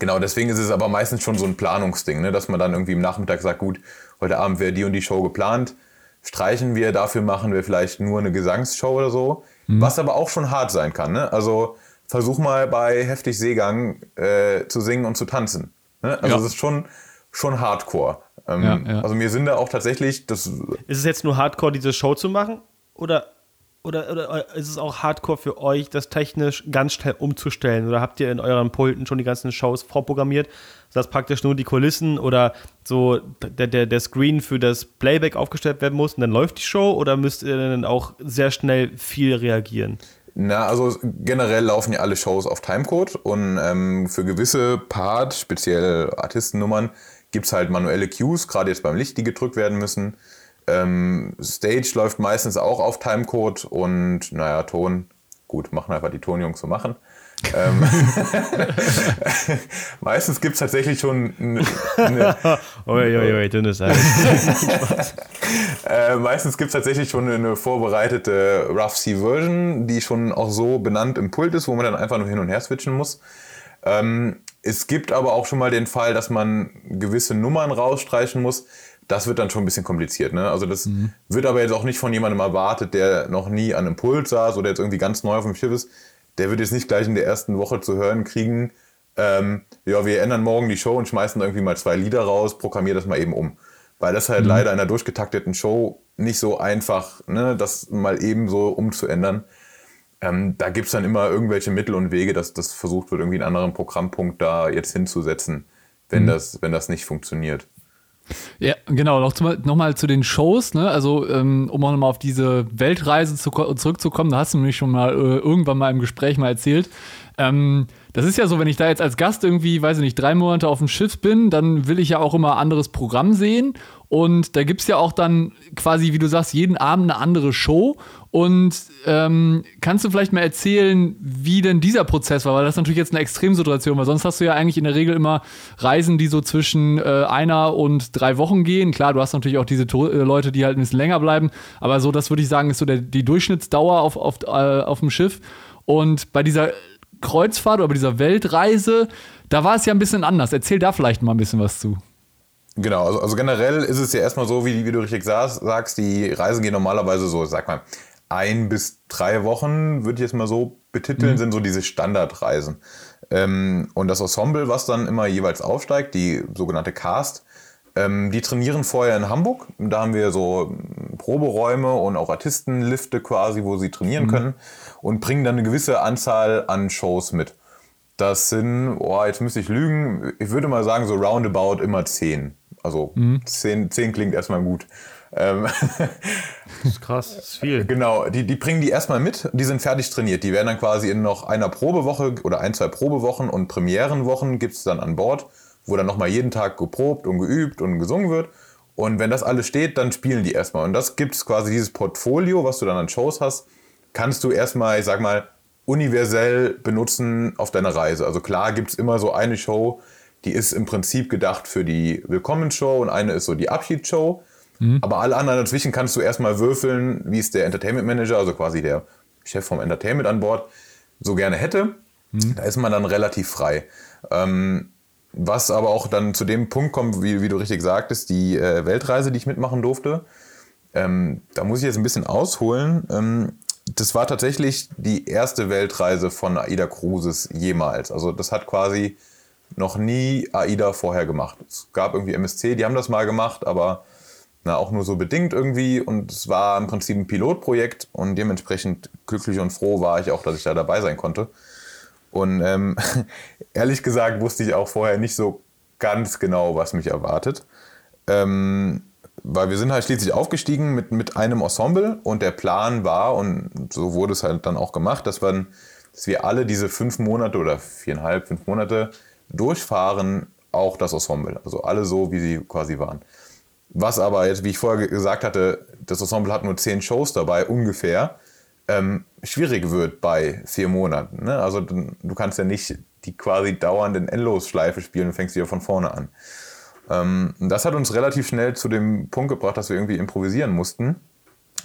genau, deswegen ist es aber meistens schon so ein Planungsding, ne? dass man dann irgendwie im Nachmittag sagt, gut, heute Abend wäre die und die Show geplant, streichen wir, dafür machen wir vielleicht nur eine Gesangsshow oder so, Mhm. was aber auch schon hart sein kann. Ne? Also versuch mal bei Heftig Seegang äh, zu singen und zu tanzen. Ne? Also Ja. es ist schon, schon Hardcore. Ähm, Ja, ja. Also mir sind da auch tatsächlich, das Ist es jetzt nur Hardcore, diese Show zu machen? Oder, oder, oder ist es auch Hardcore für euch, das technisch ganz schnell umzustellen? Oder habt ihr in euren Pulten schon die ganzen Shows vorprogrammiert, dass praktisch nur die Kulissen oder so der, der, der Screen für das Playback aufgestellt werden muss und dann läuft die Show? Oder müsst ihr dann auch sehr schnell viel reagieren? Na, also generell laufen ja alle Shows auf Timecode und ähm, für gewisse Part, speziell Artistennummern, gibt es halt manuelle Cues, gerade jetzt beim Licht, die gedrückt werden müssen. Ähm, Stage läuft meistens auch auf Timecode und naja, Ton, gut, machen einfach die Tonjungs so machen. Ähm, [laughs] [laughs] meistens gibt es tatsächlich schon eine, eine [laughs] oi, oi, oi, dünnes Eis. äh, meistens gibt es tatsächlich schon eine vorbereitete Rough C Version, die schon auch so benannt im Pult ist, wo man dann einfach nur hin und her switchen muss. Ähm, es gibt aber auch schon mal den Fall, dass man gewisse Nummern rausstreichen muss. Das wird dann schon ein bisschen kompliziert. Ne? Also das mhm. wird aber jetzt auch nicht von jemandem erwartet, der noch nie an einem Pult saß oder jetzt irgendwie ganz neu auf dem Schiff ist. Der wird jetzt nicht gleich in der ersten Woche zu hören kriegen, ähm, ja, wir ändern morgen die Show und schmeißen irgendwie mal zwei Lieder raus, programmier das mal eben um. Weil das halt mhm. leider in einer durchgetakteten Show nicht so einfach, ne, das mal eben so umzuändern. Ähm, da gibt es dann immer irgendwelche Mittel und Wege, dass das versucht wird, irgendwie einen anderen Programmpunkt da jetzt hinzusetzen, wenn, mhm. das, wenn das nicht funktioniert. Ja, genau. Noch, zu, noch mal zu den Shows. Ne? Also, ähm, um auch nochmal auf diese Weltreise zu, zurückzukommen, da hast du mich schon mal äh, irgendwann mal im Gespräch mal erzählt. Ähm, das ist ja so, wenn ich da jetzt als Gast irgendwie, weiß ich nicht, drei Monate auf dem Schiff bin, dann will ich ja auch immer anderes Programm sehen. Und da gibt es ja auch dann quasi, wie du sagst, jeden Abend eine andere Show. Und ähm, kannst du vielleicht mal erzählen, wie denn dieser Prozess war? Weil das ist natürlich jetzt eine Extremsituation, weil sonst hast du ja eigentlich in der Regel immer Reisen, die so zwischen äh, einer und drei Wochen gehen. Klar, du hast natürlich auch diese to äh, Leute, die halt ein bisschen länger bleiben, aber so, das würde ich sagen, ist so der, die Durchschnittsdauer auf, auf, äh, auf dem Schiff. Und bei dieser Kreuzfahrt oder bei dieser Weltreise, da war es ja ein bisschen anders. Erzähl da vielleicht mal ein bisschen was zu. Genau, also, also, generell ist es ja erstmal so, wie, wie du richtig sagst, die Reisen gehen normalerweise so, sag mal, ein bis drei Wochen, würde ich jetzt mal so betiteln, mhm. sind so diese Standardreisen. Ähm, und das Ensemble, was dann immer jeweils aufsteigt, die sogenannte Cast, ähm, die trainieren vorher in Hamburg. Da haben wir so Proberäume und auch Artistenlifte quasi, wo sie trainieren mhm. können und bringen dann eine gewisse Anzahl an Shows mit. Das sind, oh, jetzt müsste ich lügen, ich würde mal sagen, so roundabout immer zehn. Also mhm. zehn, zehn klingt erstmal gut. Ähm, [laughs] das ist krass, das ist viel. Genau, die, die bringen die erstmal mit, die sind fertig trainiert. Die werden dann quasi in noch einer Probewoche oder ein, zwei Probewochen und Premierenwochen gibt es dann an Bord, wo dann nochmal jeden Tag geprobt und geübt und gesungen wird. Und wenn das alles steht, dann spielen die erstmal. Und das gibt es quasi dieses Portfolio, was du dann an Shows hast, kannst du erstmal, ich sag mal, universell benutzen auf deiner Reise. Also klar gibt es immer so eine Show, die ist im Prinzip gedacht für die Willkommensshow und eine ist so die Abschiedsshow. Mhm. Aber alle anderen dazwischen kannst du erstmal würfeln, wie es der Entertainment Manager, also quasi der Chef vom Entertainment an Bord, so gerne hätte. Mhm. Da ist man dann relativ frei. Ähm, was aber auch dann zu dem Punkt kommt, wie, wie du richtig sagtest, die äh, Weltreise, die ich mitmachen durfte. Ähm, da muss ich jetzt ein bisschen ausholen. Ähm, das war tatsächlich die erste Weltreise von AIDA Cruises jemals. Also das hat quasi noch nie AIDA vorher gemacht. Es gab irgendwie MSC, die haben das mal gemacht, aber na, auch nur so bedingt irgendwie. Und es war im Prinzip ein Pilotprojekt und dementsprechend glücklich und froh war ich auch, dass ich da dabei sein konnte. Und ähm, [laughs] ehrlich gesagt wusste ich auch vorher nicht so ganz genau, was mich erwartet. Ähm, weil wir sind halt schließlich aufgestiegen mit, mit einem Ensemble und der Plan war, und so wurde es halt dann auch gemacht, dass, wir, dass wir alle diese fünf Monate oder viereinhalb, fünf Monate durchfahren, auch das Ensemble. Also alle so, wie sie quasi waren. Was aber jetzt, wie ich vorher gesagt hatte, das Ensemble hat nur zehn Shows dabei, ungefähr, ähm, schwierig wird bei vier Monaten. Ne? Also du, du, kannst ja nicht die quasi dauernden Endlosschleife spielen und fängst wieder von vorne an. Ähm, das hat uns relativ schnell zu dem Punkt gebracht, dass wir irgendwie improvisieren mussten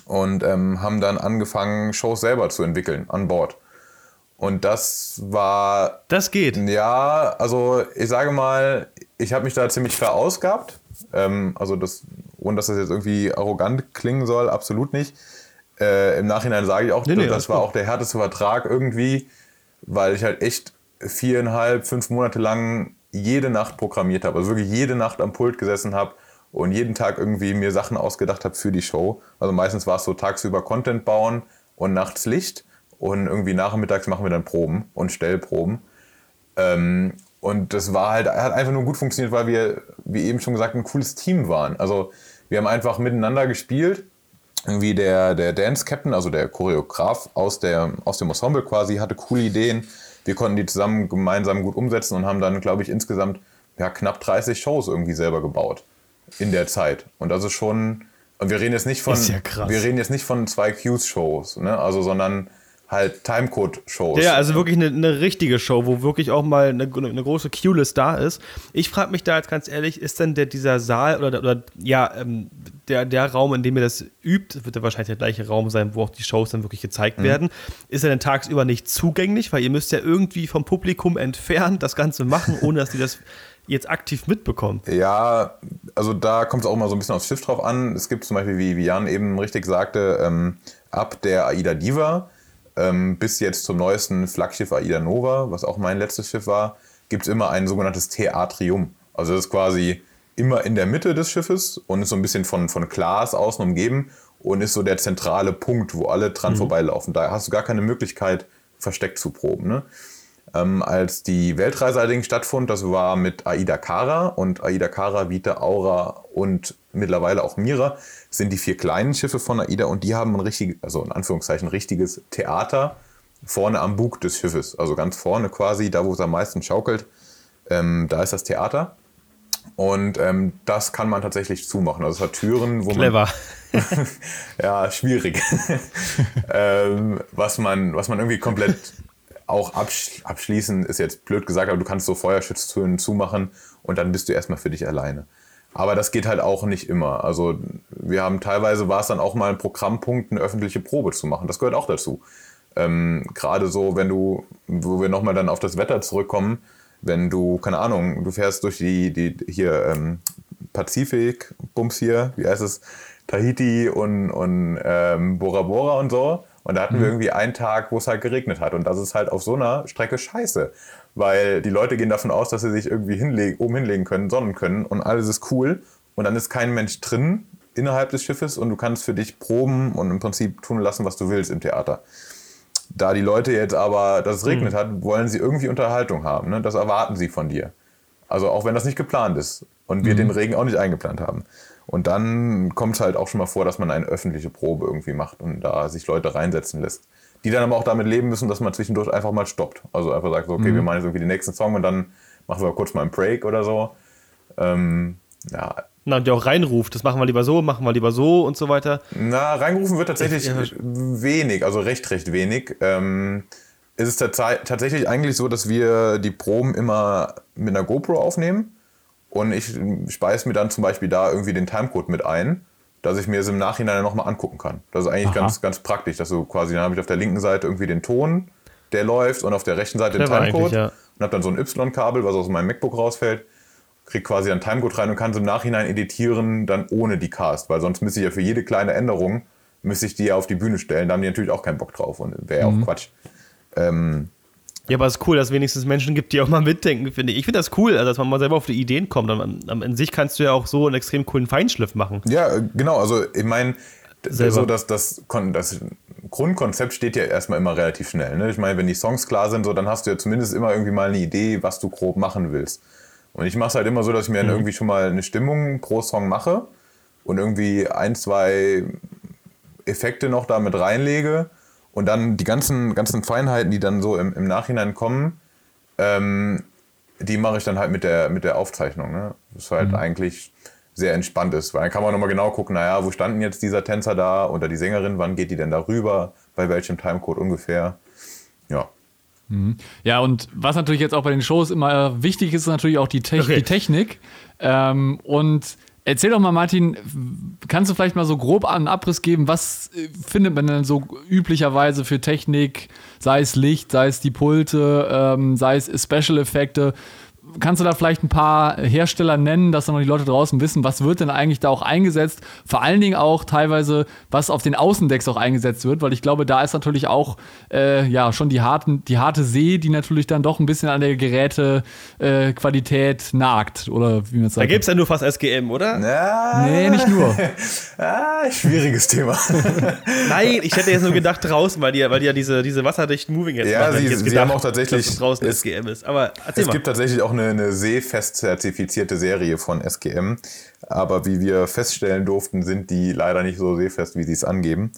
und ähm, haben dann angefangen, Shows selber zu entwickeln an Bord. Und das war. Das geht. Ja, also ich sage mal, ich habe mich da ziemlich verausgabt. Ähm, also das, ohne dass das jetzt irgendwie arrogant klingen soll, absolut nicht. Äh, Im Nachhinein sage ich auch, nee, nee, das war gut. auch der härteste Vertrag irgendwie, weil ich halt echt viereinhalb, fünf Monate lang jede Nacht programmiert habe. Also wirklich jede Nacht am Pult gesessen habe und jeden Tag irgendwie mir Sachen ausgedacht habe für die Show. Also meistens war es so tagsüber Content bauen und nachts Licht und irgendwie nachmittags machen wir dann Proben und Stellproben. Ähm, und das war halt, hat einfach nur gut funktioniert, weil wir, wie eben schon gesagt, ein cooles Team waren. Also wir haben einfach miteinander gespielt. Irgendwie der, der Dance-Captain, also der Choreograf aus, der, aus dem Ensemble quasi, hatte coole Ideen. Wir konnten die zusammen gemeinsam gut umsetzen und haben dann, glaube ich, insgesamt ja, knapp 30 Shows irgendwie selber gebaut in der Zeit. Und das ist schon Und wir reden jetzt nicht von, ja wir reden jetzt nicht von zwei Qs-Shows, ne? Also, sondern halt Timecode-Shows. Ja, also wirklich eine, eine richtige Show, wo wirklich auch mal eine, eine große Q-List da ist. Ich frage mich da jetzt ganz ehrlich, ist denn der, dieser Saal oder, oder ja, ähm, der, der Raum, in dem ihr das übt, wird ja wahrscheinlich der gleiche Raum sein, wo auch die Shows dann wirklich gezeigt werden, ist er denn tagsüber nicht zugänglich? Weil ihr müsst ja irgendwie vom Publikum entfernt das Ganze machen, [laughs] ohne dass die das jetzt aktiv mitbekommen. Ja, also da kommt es auch immer so ein bisschen aufs Schiff drauf an. Es gibt zum Beispiel, wie, wie Jan eben richtig sagte, ähm, ab der Aida Diva ähm, bis jetzt zum neuesten Flaggschiff Aida Nova, was auch mein letztes Schiff war, gibt es immer ein sogenanntes Theatrium. Also das ist quasi immer in der Mitte des Schiffes und ist so ein bisschen von, von Glas außen umgeben und ist so der zentrale Punkt, wo alle dran vorbeilaufen. Da hast du gar keine Möglichkeit, versteckt zu proben. Ne? Ähm, als die Weltreise allerdings stattfand, das war mit Aida Kara und Aida Kara, Vita, Aura und mittlerweile auch Mira, sind die vier kleinen Schiffe von Aida und die haben ein richtig, also in Anführungszeichen richtiges Theater vorne am Bug des Schiffes, also ganz vorne quasi, da wo es am meisten schaukelt, ähm, da ist das Theater. Und ähm, das kann man tatsächlich zumachen. Also es hat Türen, wo man Clever. [laughs] ja, schwierig. [laughs] ähm, was, man, was man irgendwie komplett auch absch abschließen, ist jetzt blöd gesagt, aber du kannst so Feuerschutztüren zumachen und dann bist du erstmal für dich alleine. Aber das geht halt auch nicht immer. Also wir haben teilweise war es dann auch mal ein Programmpunkt, eine öffentliche Probe zu machen. Das gehört auch dazu. Ähm, Gerade so, wenn du, wo wir nochmal dann auf das Wetter zurückkommen, wenn du, keine Ahnung, du fährst durch die, die hier ähm, Pazifik, Bums hier, wie heißt es, Tahiti und, und ähm, Bora Bora und so. Und da hatten wir irgendwie einen Tag, wo es halt geregnet hat. Und das ist halt auf so einer Strecke scheiße. Weil die Leute gehen davon aus, dass sie sich irgendwie hinlegen, oben hinlegen können, sonnen können und alles ist cool. Und dann ist kein Mensch drin innerhalb des Schiffes und du kannst für dich proben und im Prinzip tun lassen, was du willst im Theater. Da die Leute jetzt aber, dass es regnet hat, wollen sie irgendwie Unterhaltung haben. Ne? Das erwarten sie von dir. Also auch wenn das nicht geplant ist und wir den Regen auch nicht eingeplant haben. Und dann kommt es halt auch schon mal vor, dass man eine öffentliche Probe irgendwie macht und da sich Leute reinsetzen lässt. Die dann aber auch damit leben müssen, dass man zwischendurch einfach mal stoppt. Also einfach sagt, so, okay, wir machen jetzt irgendwie den nächsten Song und dann machen wir kurz mal einen Break oder so. Ähm, ja, Na, und der auch reinruft, das machen wir lieber so, machen wir lieber so und so weiter. Na, reingerufen wird tatsächlich Ja. wenig, also recht, recht wenig. Ähm, ist es tats tatsächlich eigentlich so, dass wir die Proben immer mit einer GoPro aufnehmen und ich speise mir dann zum Beispiel da irgendwie den Timecode mit ein, dass ich mir es im Nachhinein nochmal angucken kann. Das ist eigentlich Aha. ganz, ganz praktisch, dass du quasi, dann habe ich auf der linken Seite irgendwie den Ton, der läuft und auf der rechten Seite den Timecode ja. und habe dann so ein Y-Kabel, was aus meinem MacBook rausfällt krieg quasi einen Timecode rein und kann es im Nachhinein editieren, dann ohne die Cast, weil sonst müsste ich ja für jede kleine Änderung, müsste ich die ja auf die Bühne stellen, da haben die natürlich auch keinen Bock drauf und wäre ja auch Quatsch. Ähm, Ja, aber es ist cool, dass es wenigstens Menschen gibt, die auch mal mitdenken, finde ich. Ich finde das cool, also dass man mal selber auf die Ideen kommt. An, an sich kannst du ja auch so einen extrem coolen Feinschliff machen. ja, genau, also ich meine, so dass das, das Grundkonzept steht ja erstmal immer relativ schnell. Ne? Ich meine, wenn die Songs klar sind, so, dann hast du ja zumindest immer irgendwie mal eine Idee, was du grob machen willst. Und ich mache es halt immer so, dass ich mir dann irgendwie schon mal eine Stimmung pro Song mache und irgendwie ein, zwei Effekte noch da mit reinlege und dann die ganzen, ganzen Feinheiten, die dann so im, im Nachhinein kommen, ähm, die mache ich dann halt mit der, mit der Aufzeichnung. Ne? Das halt eigentlich sehr entspannt ist, weil dann kann man nochmal genau gucken, naja, wo standen jetzt dieser Tänzer da oder die Sängerin, wann geht die denn da rüber, bei welchem Timecode ungefähr. Ja. Ja, und was natürlich jetzt auch bei den Shows immer wichtig ist, ist natürlich auch die, Te Okay. die Technik. Ähm, und erzähl doch mal, Martin, kannst du vielleicht mal so grob einen Abriss geben, was äh, findet man denn so üblicherweise für Technik, sei es Licht, sei es die Pulte, ähm, sei es Special-Effekte? Kannst du da vielleicht ein paar Hersteller nennen, dass dann noch die Leute draußen wissen, was wird denn eigentlich da auch eingesetzt? Vor allen Dingen auch teilweise, was auf den Außendecks auch eingesetzt wird, weil ich glaube, da ist natürlich auch äh, ja schon die, harten, die harte See, die natürlich dann doch ein bisschen an der Gerätequalität äh, nagt, oder wie man es Da sagt. gibt es ja nur fast SGM, oder? Ja, Nee, nicht nur. [laughs] ah, schwieriges Thema. [laughs] Nein, ich hätte jetzt nur gedacht draußen, weil die, ja- weil die ja diese, diese wasserdichten Moving jetzt Ja, machen. Sie- sie haben auch tatsächlich- dass es draußen es- SGM ist. Aber Es mal. gibt tatsächlich auch eine, eine seefest zertifizierte Serie von SGM, aber wie wir feststellen durften, sind die leider nicht so seefest, wie sie es angeben.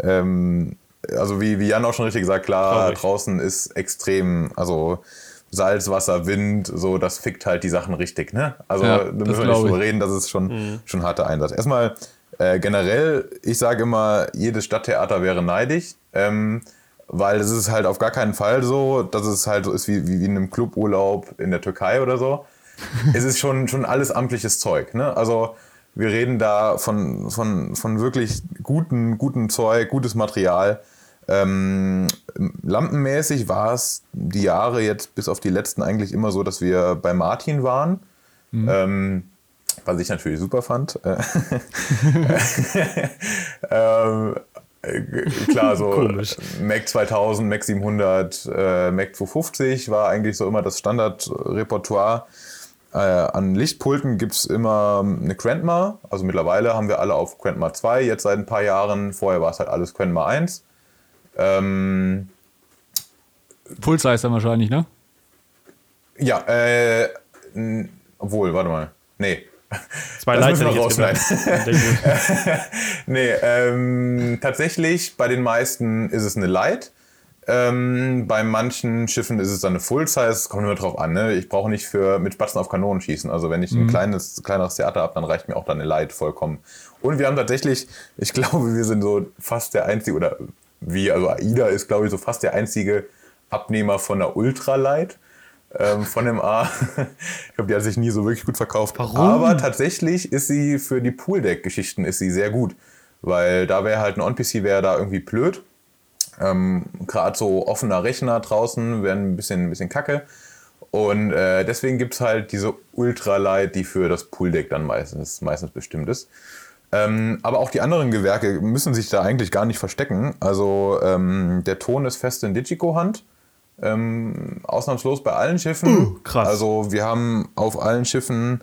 Ähm, also wie, wie Jan auch schon richtig gesagt, klar, Traurig. draußen ist extrem, also Salz, Wasser, Wind, so, das fickt halt die Sachen richtig, ne? Also Ja, da müssen wir nicht drüber reden, das ist schon, schon harter Einsatz. Erstmal Äh, generell, ich sage immer, jedes Stadttheater wäre neidisch. Ähm, weil es ist halt auf gar keinen Fall so, dass es halt so ist wie, wie, wie in einem Cluburlaub in der Türkei oder so. [laughs] es ist schon, schon alles amtliches Zeug. Ne? Also wir reden da von, von, von wirklich guten, guten Zeug, gutes Material. Ähm, lampenmäßig war es die Jahre jetzt bis auf die letzten eigentlich immer so, dass wir bei Martin waren. Mhm. Ähm, was ich natürlich super fand. [laughs] [laughs] ähm, klar, so. Mac 2000, Mac 700, äh, Mac 250 war eigentlich so immer das Standardrepertoire. Äh, an Lichtpulten gibt es immer eine Grandma. Also mittlerweile haben wir alle auf Grandma 2, jetzt seit ein paar Jahren. Vorher war es halt alles Grandma 1. Ähm, Full Size dann wahrscheinlich, ne? Ja, äh, obwohl, warte mal. Nee, Zwei das Leiter rausschneiden. [laughs] nee, ähm, tatsächlich bei den meisten ist es eine Light. Ähm, bei manchen Schiffen ist es dann eine Full-Size, kommt immer drauf an. Ne? Ich brauche nicht für mit Spatzen auf Kanonen schießen. Also wenn ich ein mhm. kleines, kleineres Theater habe, dann reicht mir auch dann eine Light vollkommen. Und wir haben tatsächlich, ich [laughs] glaube, wir sind so fast der einzige, oder wie, also AIDA ist, glaube ich, so fast der einzige Abnehmer von einer Ultralight ähm, von dem A. [laughs] ich glaube, die hat sich nie so wirklich gut verkauft. Warum? Aber tatsächlich ist sie für die Pooldeck-Geschichten ist sie sehr gut. Weil da wäre halt ein On-PC wäre da irgendwie blöd. Ähm, Gerade so offener Rechner draußen wäre ein bisschen, ein bisschen kacke. Und äh, deswegen gibt es halt diese Ultralight, die für das Pooldeck dann meistens, meistens bestimmt ist. Ähm, aber auch die anderen Gewerke müssen sich da eigentlich gar nicht verstecken. Also ähm, der Ton ist fest in Digico-Hand. Ähm, ausnahmslos bei allen Schiffen. Uh, krass. Also wir haben auf allen Schiffen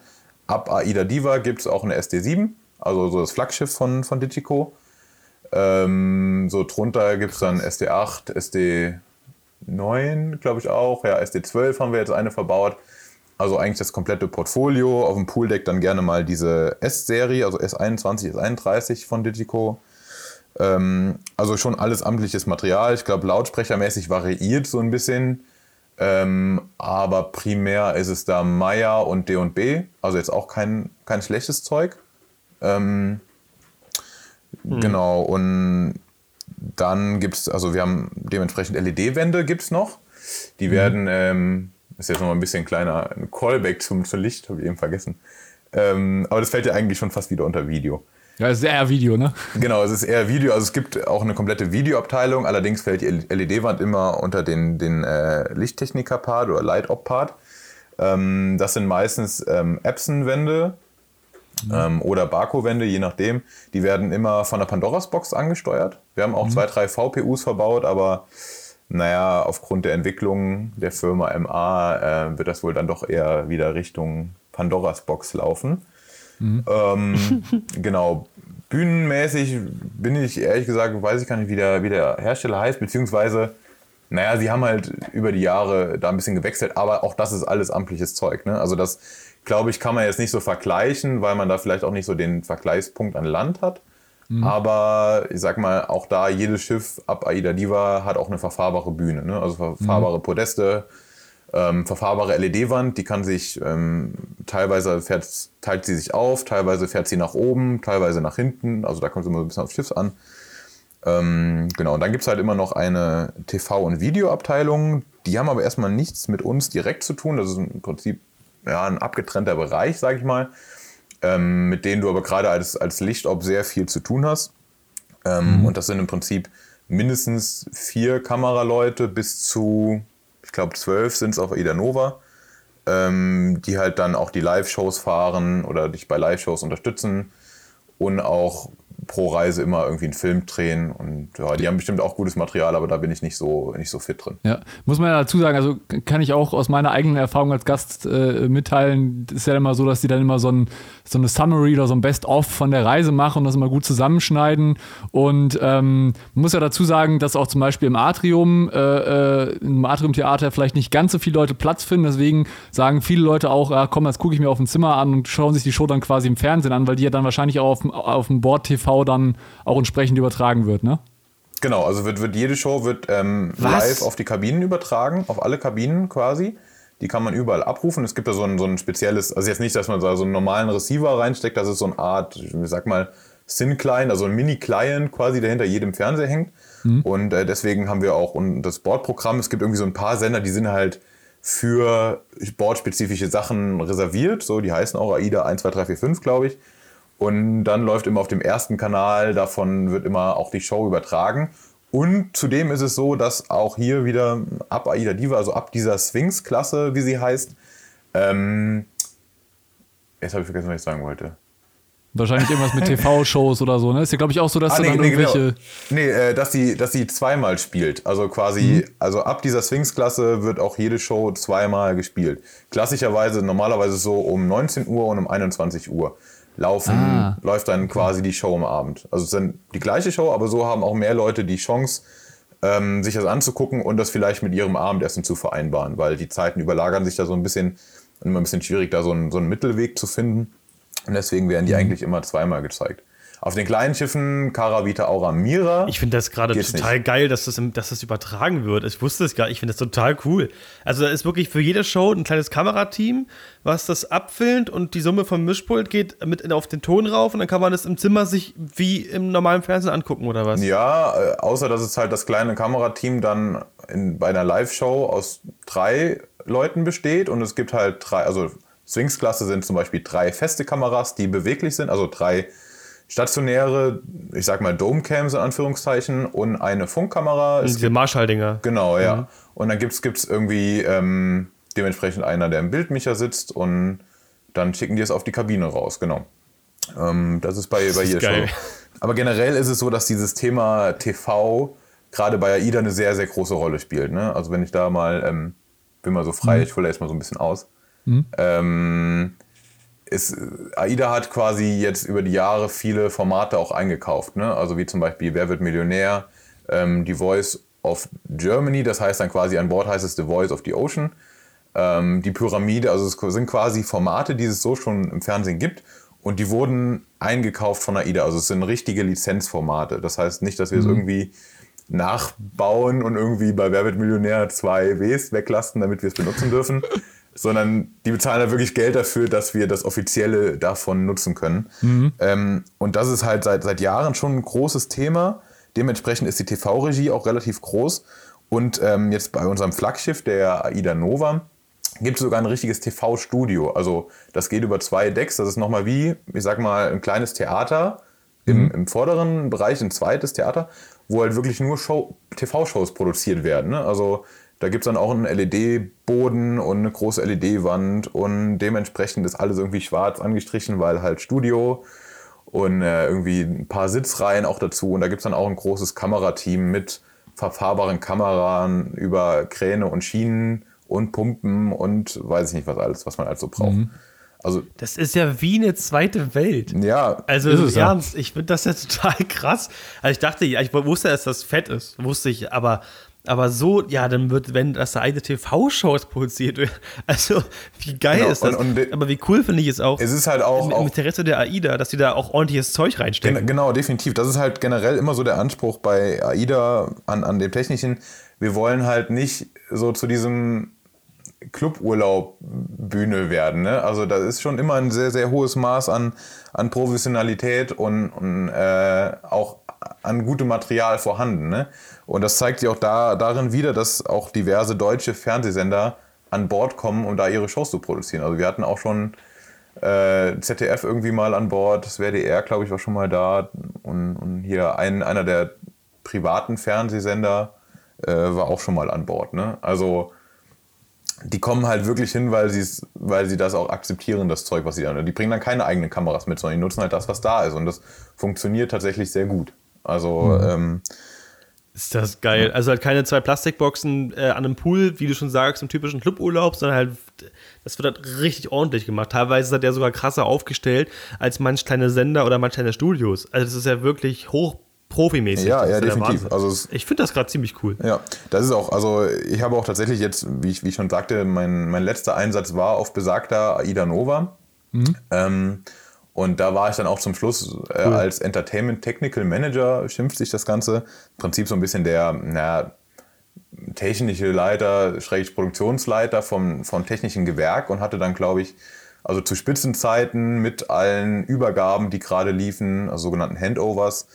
ab Aida Diva gibt es auch eine SD7, also so das Flaggschiff von, von Digico. Ähm, so drunter gibt es dann SD8, SD9, glaube ich auch. Ja, SD12 haben wir jetzt eine verbaut. Also eigentlich das komplette Portfolio. Auf dem Pooldeck dann gerne mal diese S-Serie, also S21, S31 von Digico. Ähm, also schon alles amtliches Material. Ich glaube, lautsprechermäßig variiert so ein bisschen. Ähm, aber primär ist es da Meyer und D&B. Also jetzt auch kein, kein schlechtes Zeug. Ähm, hm. Genau, und dann gibt es, also wir haben dementsprechend LED-Wände gibt es noch. Die mhm. werden, ähm, ist jetzt noch mal ein bisschen kleiner, ein Callback zum, zum Licht, habe ich eben vergessen. Ähm, aber das fällt ja eigentlich schon fast wieder unter Video. Ja, es ist eher Video, ne? Genau, es ist eher Video. Also es gibt auch eine komplette Videoabteilung. Allerdings fällt die LED-Wand immer unter den, den äh, Lichttechniker-Part oder Light-Op-Part. Ähm, das sind meistens ähm, Epson-Wände mhm. ähm, oder Barco-Wände, je nachdem. Die werden immer von der Pandoras-Box angesteuert. Wir haben auch mhm. zwei, drei VPUs verbaut, aber naja, aufgrund der Entwicklung der Firma MA äh, wird das wohl dann doch eher wieder Richtung Pandoras Box laufen. Mhm. Ähm, [laughs] genau. Bühnenmäßig bin ich ehrlich gesagt, weiß ich gar nicht, wie der, wie der Hersteller heißt, beziehungsweise, naja, sie haben halt über die Jahre da ein bisschen gewechselt, aber auch das ist alles amtliches Zeug. Ne? Also das, glaube ich, kann man jetzt nicht so vergleichen, weil man da vielleicht auch nicht so den Vergleichspunkt an Land hat. Mhm. Aber ich sag mal, auch da jedes Schiff ab Aida Diva hat auch eine verfahrbare Bühne, ne? also verfahrbare mhm. Podeste, ähm, verfahrbare LED-Wand, die kann sich ähm, teilweise fährt, teilt sie sich auf, teilweise fährt sie nach oben, teilweise nach hinten. Also da kommt es immer so ein bisschen aufs Schiff an. Ähm, genau, und dann gibt es halt immer noch eine TV- und Videoabteilung. Die haben aber erstmal nichts mit uns direkt zu tun. Das ist im Prinzip ja, ein abgetrennter Bereich, sage ich mal, ähm, mit denen du aber gerade als, als Lichtop sehr viel zu tun hast. Ähm, mhm. Und das sind im Prinzip mindestens vier Kameraleute bis zu ich glaube zwölf sind es auf Ida Nova, ähm, die halt dann auch die Live-Shows fahren oder dich bei Live-Shows unterstützen und auch pro Reise immer irgendwie einen Film drehen. Und ja, die haben bestimmt auch gutes Material, aber da bin ich nicht so, nicht so fit drin. Ja, muss man ja dazu sagen, also kann ich auch aus meiner eigenen Erfahrung als Gast äh, mitteilen, ist ja immer so, dass die dann immer so, ein, so eine Summary oder so ein Best-of von der Reise machen und das immer gut zusammenschneiden. Und ähm, man muss ja dazu sagen, dass auch zum Beispiel im Atrium, äh, äh im Atrium-Theater vielleicht nicht ganz so viele Leute Platz finden. Deswegen sagen viele Leute auch, ja, komm, das gucke ich mir auf dem Zimmer an und schauen sich die Show dann quasi im Fernsehen an, weil die ja dann wahrscheinlich auch auf, auf dem Board TV dann auch entsprechend übertragen wird, ne? Genau, also wird, wird jede Show wird ähm, live auf die Kabinen übertragen, auf alle Kabinen quasi. Die kann man überall abrufen. Es gibt da so ein, so ein spezielles, also jetzt nicht, dass man da so einen normalen Receiver reinsteckt, das ist so eine Art, ich sag mal, Thin-Client, also ein Mini-Client quasi, der hinter jedem Fernseher hängt. Mhm. Und äh, deswegen haben wir auch und das Bordprogramm. Es gibt irgendwie so ein paar Sender, die sind halt für bordspezifische Sachen reserviert. So, die heißen auch AIDA 1, 2, 3, 4, 5, glaube ich. Und dann läuft immer auf dem ersten Kanal, davon wird immer auch die Show übertragen. Und zudem ist es so, dass auch hier wieder ab AIDA Diva, also ab dieser Sphinx-Klasse, wie sie heißt, ähm, jetzt habe ich vergessen, was ich sagen wollte. Wahrscheinlich irgendwas mit [laughs] TV-Shows oder so, ne? Ist ja, glaube ich, auch so, dass ah, nee, dann nee, irgendwelche. Genau. Nee, äh, dass sie, dass sie zweimal spielt. Also quasi, mhm. also ab dieser Sphinx-Klasse wird auch jede Show zweimal gespielt. Klassischerweise, normalerweise so um 19 Uhr und um 21 Uhr laufen, ah. läuft dann quasi die Show am Abend. Also es ist dann die gleiche Show, aber so haben auch mehr Leute die Chance, ähm, sich das anzugucken und das vielleicht mit ihrem Abendessen zu vereinbaren, weil die Zeiten überlagern sich da so ein bisschen, immer ein bisschen schwierig, da so einen, so einen Mittelweg zu finden. Und deswegen werden die mhm. eigentlich immer zweimal gezeigt. Auf den kleinen Schiffen Caravita Aura Mira. Ich finde das gerade total nicht. geil, dass das, dass das übertragen wird. Ich wusste es gar nicht. Ich finde das total cool. Also da ist wirklich für jede Show ein kleines Kamerateam, was das abfilmt und die Summe vom Mischpult geht mit auf den Ton rauf und dann kann man das im Zimmer sich wie im normalen Fernsehen angucken oder was? Ja, äh, außer dass es halt das kleine Kamerateam dann in, bei einer Live-Show aus drei Leuten besteht und es gibt halt drei, also Sphinx-Klasse sind zum Beispiel drei feste Kameras, die beweglich sind, also drei stationäre, ich sag mal Domecams in Anführungszeichen und eine Funkkamera. Diese Marschalldinger. Genau, ja. Mhm. Und dann gibt es irgendwie ähm, dementsprechend einer, der im Bildmicher sitzt und dann schicken die es auf die Kabine raus, genau. Ähm, das ist bei, bei jeder Show. Aber generell ist es so, dass dieses Thema TV gerade bei AIDA eine sehr, sehr große Rolle spielt. Ne? Also wenn ich da mal, ähm, bin mal so frei, mhm. ich hole jetzt mal so ein bisschen aus. Mhm. Ähm, ist, AIDA hat quasi jetzt über die Jahre viele Formate auch eingekauft. Ne? Also wie zum Beispiel Wer wird Millionär, ähm, die Voice of Germany, das heißt dann quasi an Bord heißt es The Voice of the Ocean. Ähm, die Pyramide, also es sind quasi Formate, die es so schon im Fernsehen gibt und die wurden eingekauft von AIDA. Also es sind richtige Lizenzformate. Das heißt nicht, dass wir mhm. es irgendwie nachbauen und irgendwie bei Wer wird Millionär zwei Ws weglassen, damit wir es benutzen dürfen, [laughs] sondern die bezahlen da wirklich Geld dafür, dass wir das Offizielle davon nutzen können. Mhm. Ähm, und das ist halt seit, seit Jahren schon ein großes Thema. Dementsprechend ist die TV-Regie auch relativ groß. Und ähm, jetzt bei unserem Flaggschiff, der AIDA Nova, gibt es sogar ein richtiges TV-Studio. Also das geht über zwei Decks. Das ist nochmal wie, ich sag mal, ein kleines Theater im, mhm. im vorderen Bereich, ein zweites Theater, wo halt wirklich nur TV-Shows produziert werden. Ne? Also da gibt es dann auch einen LED-Boden und eine große LED-Wand und dementsprechend ist alles irgendwie schwarz angestrichen, weil halt Studio und äh, irgendwie ein paar Sitzreihen auch dazu. Und da gibt es dann auch ein großes Kamerateam mit verfahrbaren Kameran über Kräne und Schienen und Pumpen und weiß ich nicht was alles, was man also braucht. Mhm. Also, das ist ja wie eine zweite Welt. Ja. Also ist ernst, ja. ich finde das ja [laughs] total krass. Also ich dachte, ich wusste, dass das fett ist, wusste ich, aber aber so, ja, dann wird, wenn das eine TV-Shows [laughs] produziert wird. Also, wie geil genau, ist das? Und, und Aber wie cool finde ich es auch. Es ist halt auch. Im, im Interesse der AIDA, dass sie da auch ordentliches Zeug reinstecken. Genau, definitiv. Das ist halt generell immer so der Anspruch bei AIDA an, an dem Technischen. Wir wollen halt nicht so zu diesem Cluburlaub-Bühne werden. Ne? Also da ist schon immer ein sehr, sehr hohes Maß an, an Professionalität und, und äh, auch an gutem Material vorhanden. Ne? Und das zeigt sich auch da, darin wieder, dass auch diverse deutsche Fernsehsender an Bord kommen, um da ihre Shows zu produzieren. Also wir hatten auch schon äh, ZDF irgendwie mal an Bord, das WDR, glaube ich, war schon mal da. Und, und hier ein, einer der privaten Fernsehsender äh, war auch schon mal an Bord. Ne? Also die kommen halt wirklich hin, weil, weil sie das auch akzeptieren, das Zeug, was sie da. Die bringen dann keine eigenen Kameras mit, sondern die nutzen halt das, was da ist. Und das funktioniert tatsächlich sehr gut. Also, mhm. ähm, ist das geil. Also halt keine zwei Plastikboxen äh, an einem Pool, wie du schon sagst, im typischen Cluburlaub, sondern halt, das wird halt richtig ordentlich gemacht. Teilweise ist er sogar krasser aufgestellt als manch kleine Sender oder manch kleine Studios. Also das ist ja wirklich hoch profimäßig. Ja, ja, definitiv. Also ich finde das gerade ziemlich cool. Ja, das ist auch, also ich habe auch tatsächlich jetzt, wie ich, wie ich schon sagte, mein, mein letzter Einsatz war auf besagter Aida Nova. Mhm. Ähm, und da war ich dann auch zum Schluss äh, cool. als Entertainment Technical Manager, schimpft sich das Ganze. Im Prinzip so ein bisschen der na, technische Leiter, schräg Produktionsleiter vom, vom technischen Gewerk und hatte dann, glaube ich, Also zu Spitzenzeiten mit allen Übergaben, die gerade liefen, also sogenannten Handovers,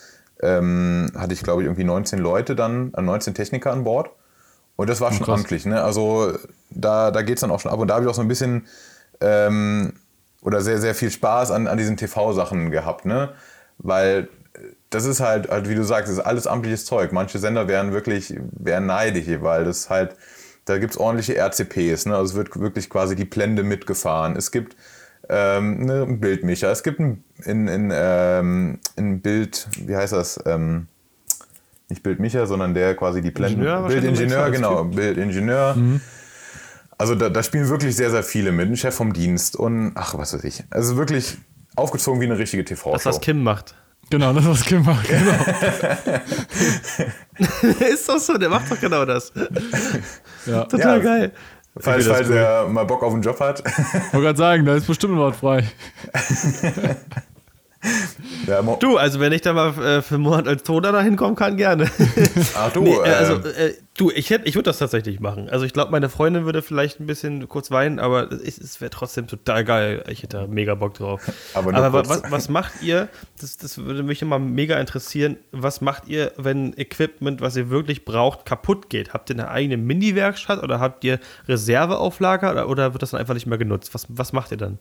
ähm, hatte ich, glaube ich, irgendwie 19 Leute dann, 19 äh, Techniker an Bord. Und das war schon Krass. amtlich. Ne? Also da, da geht es dann auch schon ab. Und da habe ich auch so ein bisschen ähm, oder sehr, sehr viel Spaß an, an diesen TV-Sachen gehabt. Ne? Weil das ist halt, halt, wie du sagst, ist alles amtliches Zeug. Manche Sender wären wirklich wären neidisch, weil das halt, da gibt es ordentliche RCPs. Ne? Also es wird wirklich quasi die Blende mitgefahren. Es gibt ähm, ne, Bildmischer. Es gibt ein, in, in, ähm, ein Bild, wie heißt das? Ähm, nicht Bildmischer, sondern der quasi die Blende. Ingenieur Bildingenieur, genau. Bildingenieur. Mhm. Also da, da, spielen wirklich sehr, sehr viele mit. Ein Chef vom Dienst und ach, was weiß ich. Also wirklich aufgezogen wie eine richtige TV-Show. Das, was Kim macht. Genau, das was Kim macht. Genau. [laughs] ist doch so, der macht doch genau das. Ja. Total ja. geil. Falls, falls er mal Bock auf einen Job hat. Ich wollte gerade sagen, da ist bestimmt ein Wort frei. [laughs] Ja, du, also wenn ich da mal äh, für einen Monat als Toner da hinkommen kann, gerne. [laughs] Ach du, nee, äh, also äh, du, ich, hätt, ich würde das tatsächlich machen. Also ich glaube, meine Freundin würde vielleicht ein bisschen kurz weinen, aber es, es wäre trotzdem total geil. Ich hätte da mega Bock drauf. Aber, aber was, was, macht ihr, das, das würde mich immer mega interessieren, was macht ihr, wenn Equipment, was ihr wirklich braucht, kaputt geht? Habt ihr eine eigene Mini-Werkstatt oder habt ihr Reserveauflager oder, oder wird das dann einfach nicht mehr genutzt? Was, was macht ihr dann?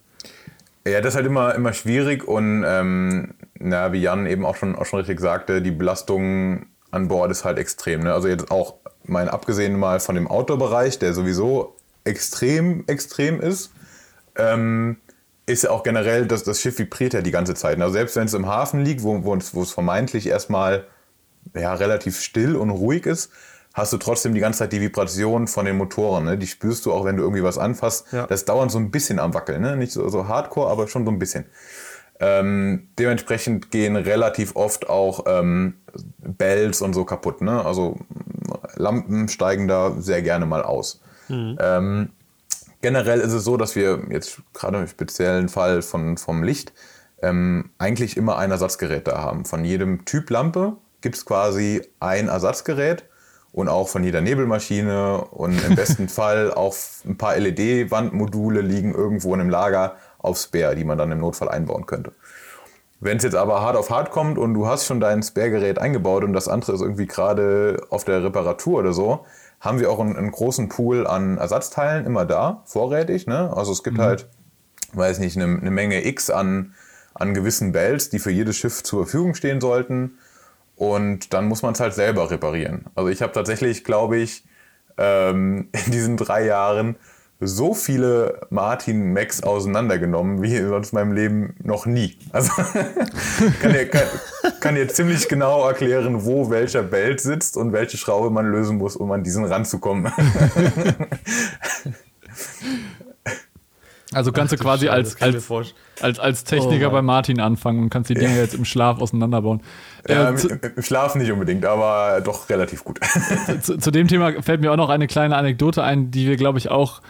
Ja, das ist halt immer, immer schwierig und ähm, na, wie Jan eben auch schon, auch schon richtig sagte, die Belastung an Bord ist halt extrem. Ne? Also jetzt auch mein abgesehen mal von dem Outdoor-Bereich, der sowieso extrem, extrem ist, ähm, ist ja auch generell, dass das Schiff vibriert ja die ganze Zeit. Also selbst wenn es im Hafen liegt, wo, wo es vermeintlich erstmal ja, relativ still und ruhig ist, hast du trotzdem die ganze Zeit die Vibration von den Motoren. Ne? Die spürst du auch, wenn du irgendwie was anfasst. Ja. Das dauert so ein bisschen am Wackeln. Ne? Nicht so, so hardcore, aber schon so ein bisschen. Ähm, dementsprechend gehen relativ oft auch ähm, Bells und so kaputt. Ne? Also Lampen steigen da sehr gerne mal aus. Mhm. Ähm, generell ist es so, dass wir jetzt gerade im speziellen Fall von, vom Licht ähm, eigentlich immer ein Ersatzgerät da haben. Von jedem Typ Lampe gibt es quasi ein Ersatzgerät und auch von jeder Nebelmaschine und im besten [laughs] Fall auch ein paar LED-Wandmodule liegen irgendwo in einem Lager auf Spare, die man dann im Notfall einbauen könnte. Wenn es jetzt aber hart auf hart kommt und du hast schon dein Spare-Gerät eingebaut und das andere ist irgendwie gerade auf der Reparatur oder so, haben wir auch einen, einen, großen Pool an Ersatzteilen immer da, vorrätig. Ne? Also es gibt mhm. halt, weiß nicht, eine, eine Menge X an, an gewissen Bells, die für jedes Schiff zur Verfügung stehen sollten. Und dann muss man es halt selber reparieren. Also ich habe tatsächlich, glaube ich, ähm, [laughs] in diesen drei Jahren so viele Martin Max auseinandergenommen wie sonst in meinem Leben noch nie. Also [laughs] kann dir, kann, kann dir ziemlich genau erklären, wo welcher Belt sitzt und welche Schraube man lösen muss, um an diesen ranzukommen. [laughs] Also kannst du quasi als, als, als, als Techniker oh bei Martin anfangen und kannst die Dinge jetzt im Schlaf auseinanderbauen. Ja, äh, zu, Im Schlaf nicht unbedingt, aber doch relativ gut. Zu, zu, dem Thema fällt mir auch noch eine kleine Anekdote ein, die wir, glaube ich, auch.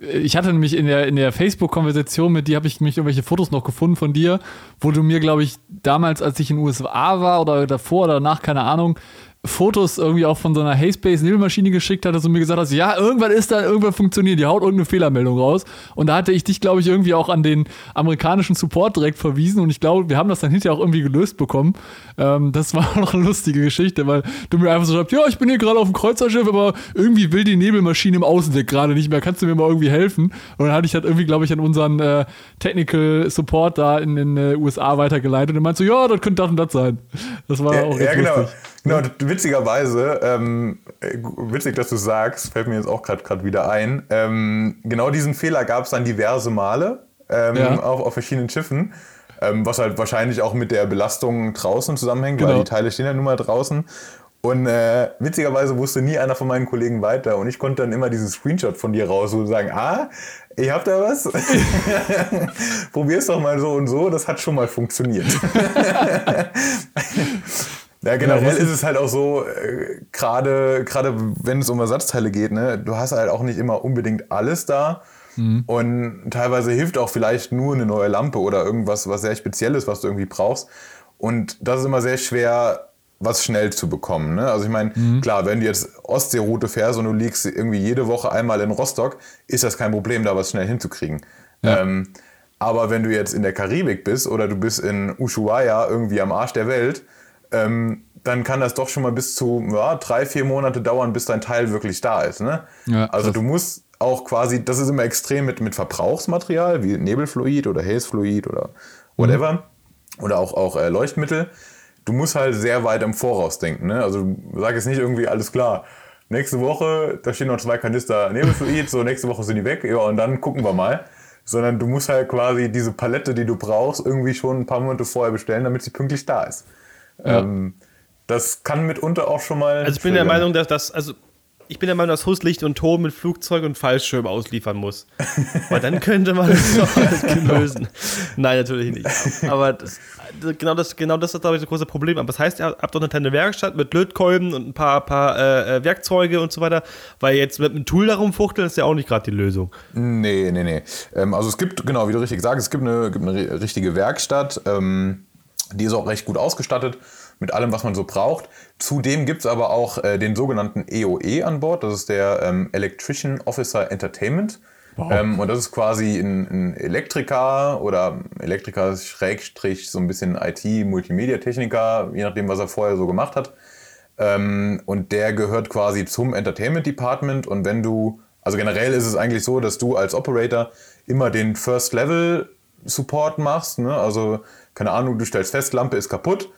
Äh, ich hatte nämlich in der, in der Facebook-Konversation mit dir, habe ich mich irgendwelche Fotos noch gefunden von dir, wo du mir, glaube ich, damals, als ich in den USA war oder davor oder danach, keine Ahnung, Fotos irgendwie auch von so einer Hayspace Nebelmaschine geschickt hattest und mir gesagt hast, ja, irgendwann ist da, irgendwann funktioniert, die haut irgendeine Fehlermeldung raus. Und da hatte ich dich, glaube ich, irgendwie auch an den amerikanischen Support direkt verwiesen und ich glaube, wir haben das dann hinterher auch irgendwie gelöst bekommen. Ähm, das war [laughs] noch eine lustige Geschichte, weil du mir einfach so schreibst, ja, ich bin hier gerade auf dem Kreuzerschiff, aber irgendwie will die Nebelmaschine im Außendeck gerade nicht mehr, kannst du mir mal irgendwie helfen? Und dann hatte ich halt irgendwie, glaube ich, an unseren äh, Technical Support da in den äh, USA weitergeleitet und meinst so, ja, das könnte das und das sein. Das war ja, auch ja, genau. lustig. [laughs] Genau, witzigerweise, ähm, witzig, dass du sagst, fällt mir jetzt auch gerade wieder ein. Ähm, genau diesen Fehler gab es dann diverse Male ähm, ja. auf, auf verschiedenen Schiffen. Ähm, was halt wahrscheinlich auch mit der Belastung draußen zusammenhängt, genau. weil die Teile stehen ja nun mal draußen. Und äh, witzigerweise wusste nie einer von meinen Kollegen weiter. Und ich konnte dann immer diesen Screenshot von dir raus und sagen, ah, ich hab da was. [laughs] [laughs] Probier's doch mal so und so, das hat schon mal funktioniert. Ja, generell ist es halt auch so, äh, gerade gerade wenn es um Ersatzteile geht, ne, du hast halt auch nicht immer unbedingt alles da. Mhm. Und teilweise hilft auch vielleicht nur eine neue Lampe oder irgendwas, was sehr Spezielles, was du irgendwie brauchst. Und das ist immer sehr schwer, was schnell zu bekommen. Ne? Also ich meine, mhm. klar, wenn du jetzt Ostseeroute fährst und du liegst irgendwie jede Woche einmal in Rostock, ist das kein Problem, da was schnell hinzukriegen. Ja. Ähm, Aber wenn du jetzt in der Karibik bist oder du bist in Ushuaia irgendwie am Arsch der Welt, ähm, dann kann das doch schon mal bis zu ja, drei, vier Monate dauern, bis dein Teil wirklich da ist. Ne? Ja, also du musst auch quasi, das ist immer extrem mit, mit Verbrauchsmaterial, wie Nebelfluid oder Hazefluid oder whatever. Oder auch, auch äh, Leuchtmittel. Du musst halt sehr weit im Voraus denken. Ne? Also sag jetzt nicht irgendwie, alles klar, nächste Woche, da stehen noch zwei Kanister Nebelfluid, so nächste Woche sind die weg, ja, und dann gucken wir mal. Sondern du musst halt quasi diese Palette, die du brauchst, irgendwie schon ein paar Monate vorher bestellen, damit sie pünktlich da ist. Ähm, das kann mitunter auch schon mal. Also ich bin der. Meinung, dass das, also ich bin der Meinung, dass Hus Licht und Ton mit Flugzeug und Fallschirm ausliefern muss. Weil dann [laughs] könnte man das doch alles lösen. Nein, natürlich nicht. Aber das, genau, das, genau das ist, glaube ich, das große Problem. Aber das heißt, ihr habt doch eine kleine Werkstatt mit Lötkolben und ein paar, paar äh, äh, Werkzeuge und so weiter. Weil jetzt mit einem Tool darum fuchteln ist ja auch nicht gerade die Lösung. Nee, nee, nee. Ähm, also es gibt, genau, wie du richtig sagst, es gibt eine, gibt eine ri- richtige Werkstatt. Ähm, die ist auch recht gut ausgestattet mit allem, was man so braucht. Zudem gibt es aber auch äh, den sogenannten EOE an Bord. Das ist der ähm, Electrician Officer Entertainment. Ähm, und das ist quasi ein, ein Elektriker oder Elektriker Schrägstrich so ein bisschen IT-Multimedia-Techniker, je nachdem, was er vorher so gemacht hat. Ähm, und der gehört quasi zum Entertainment Department. Und wenn du, also generell ist es eigentlich so, dass du als Operator immer den First Level Support machst. Ne? Also, keine Ahnung, du stellst fest, Lampe ist kaputt,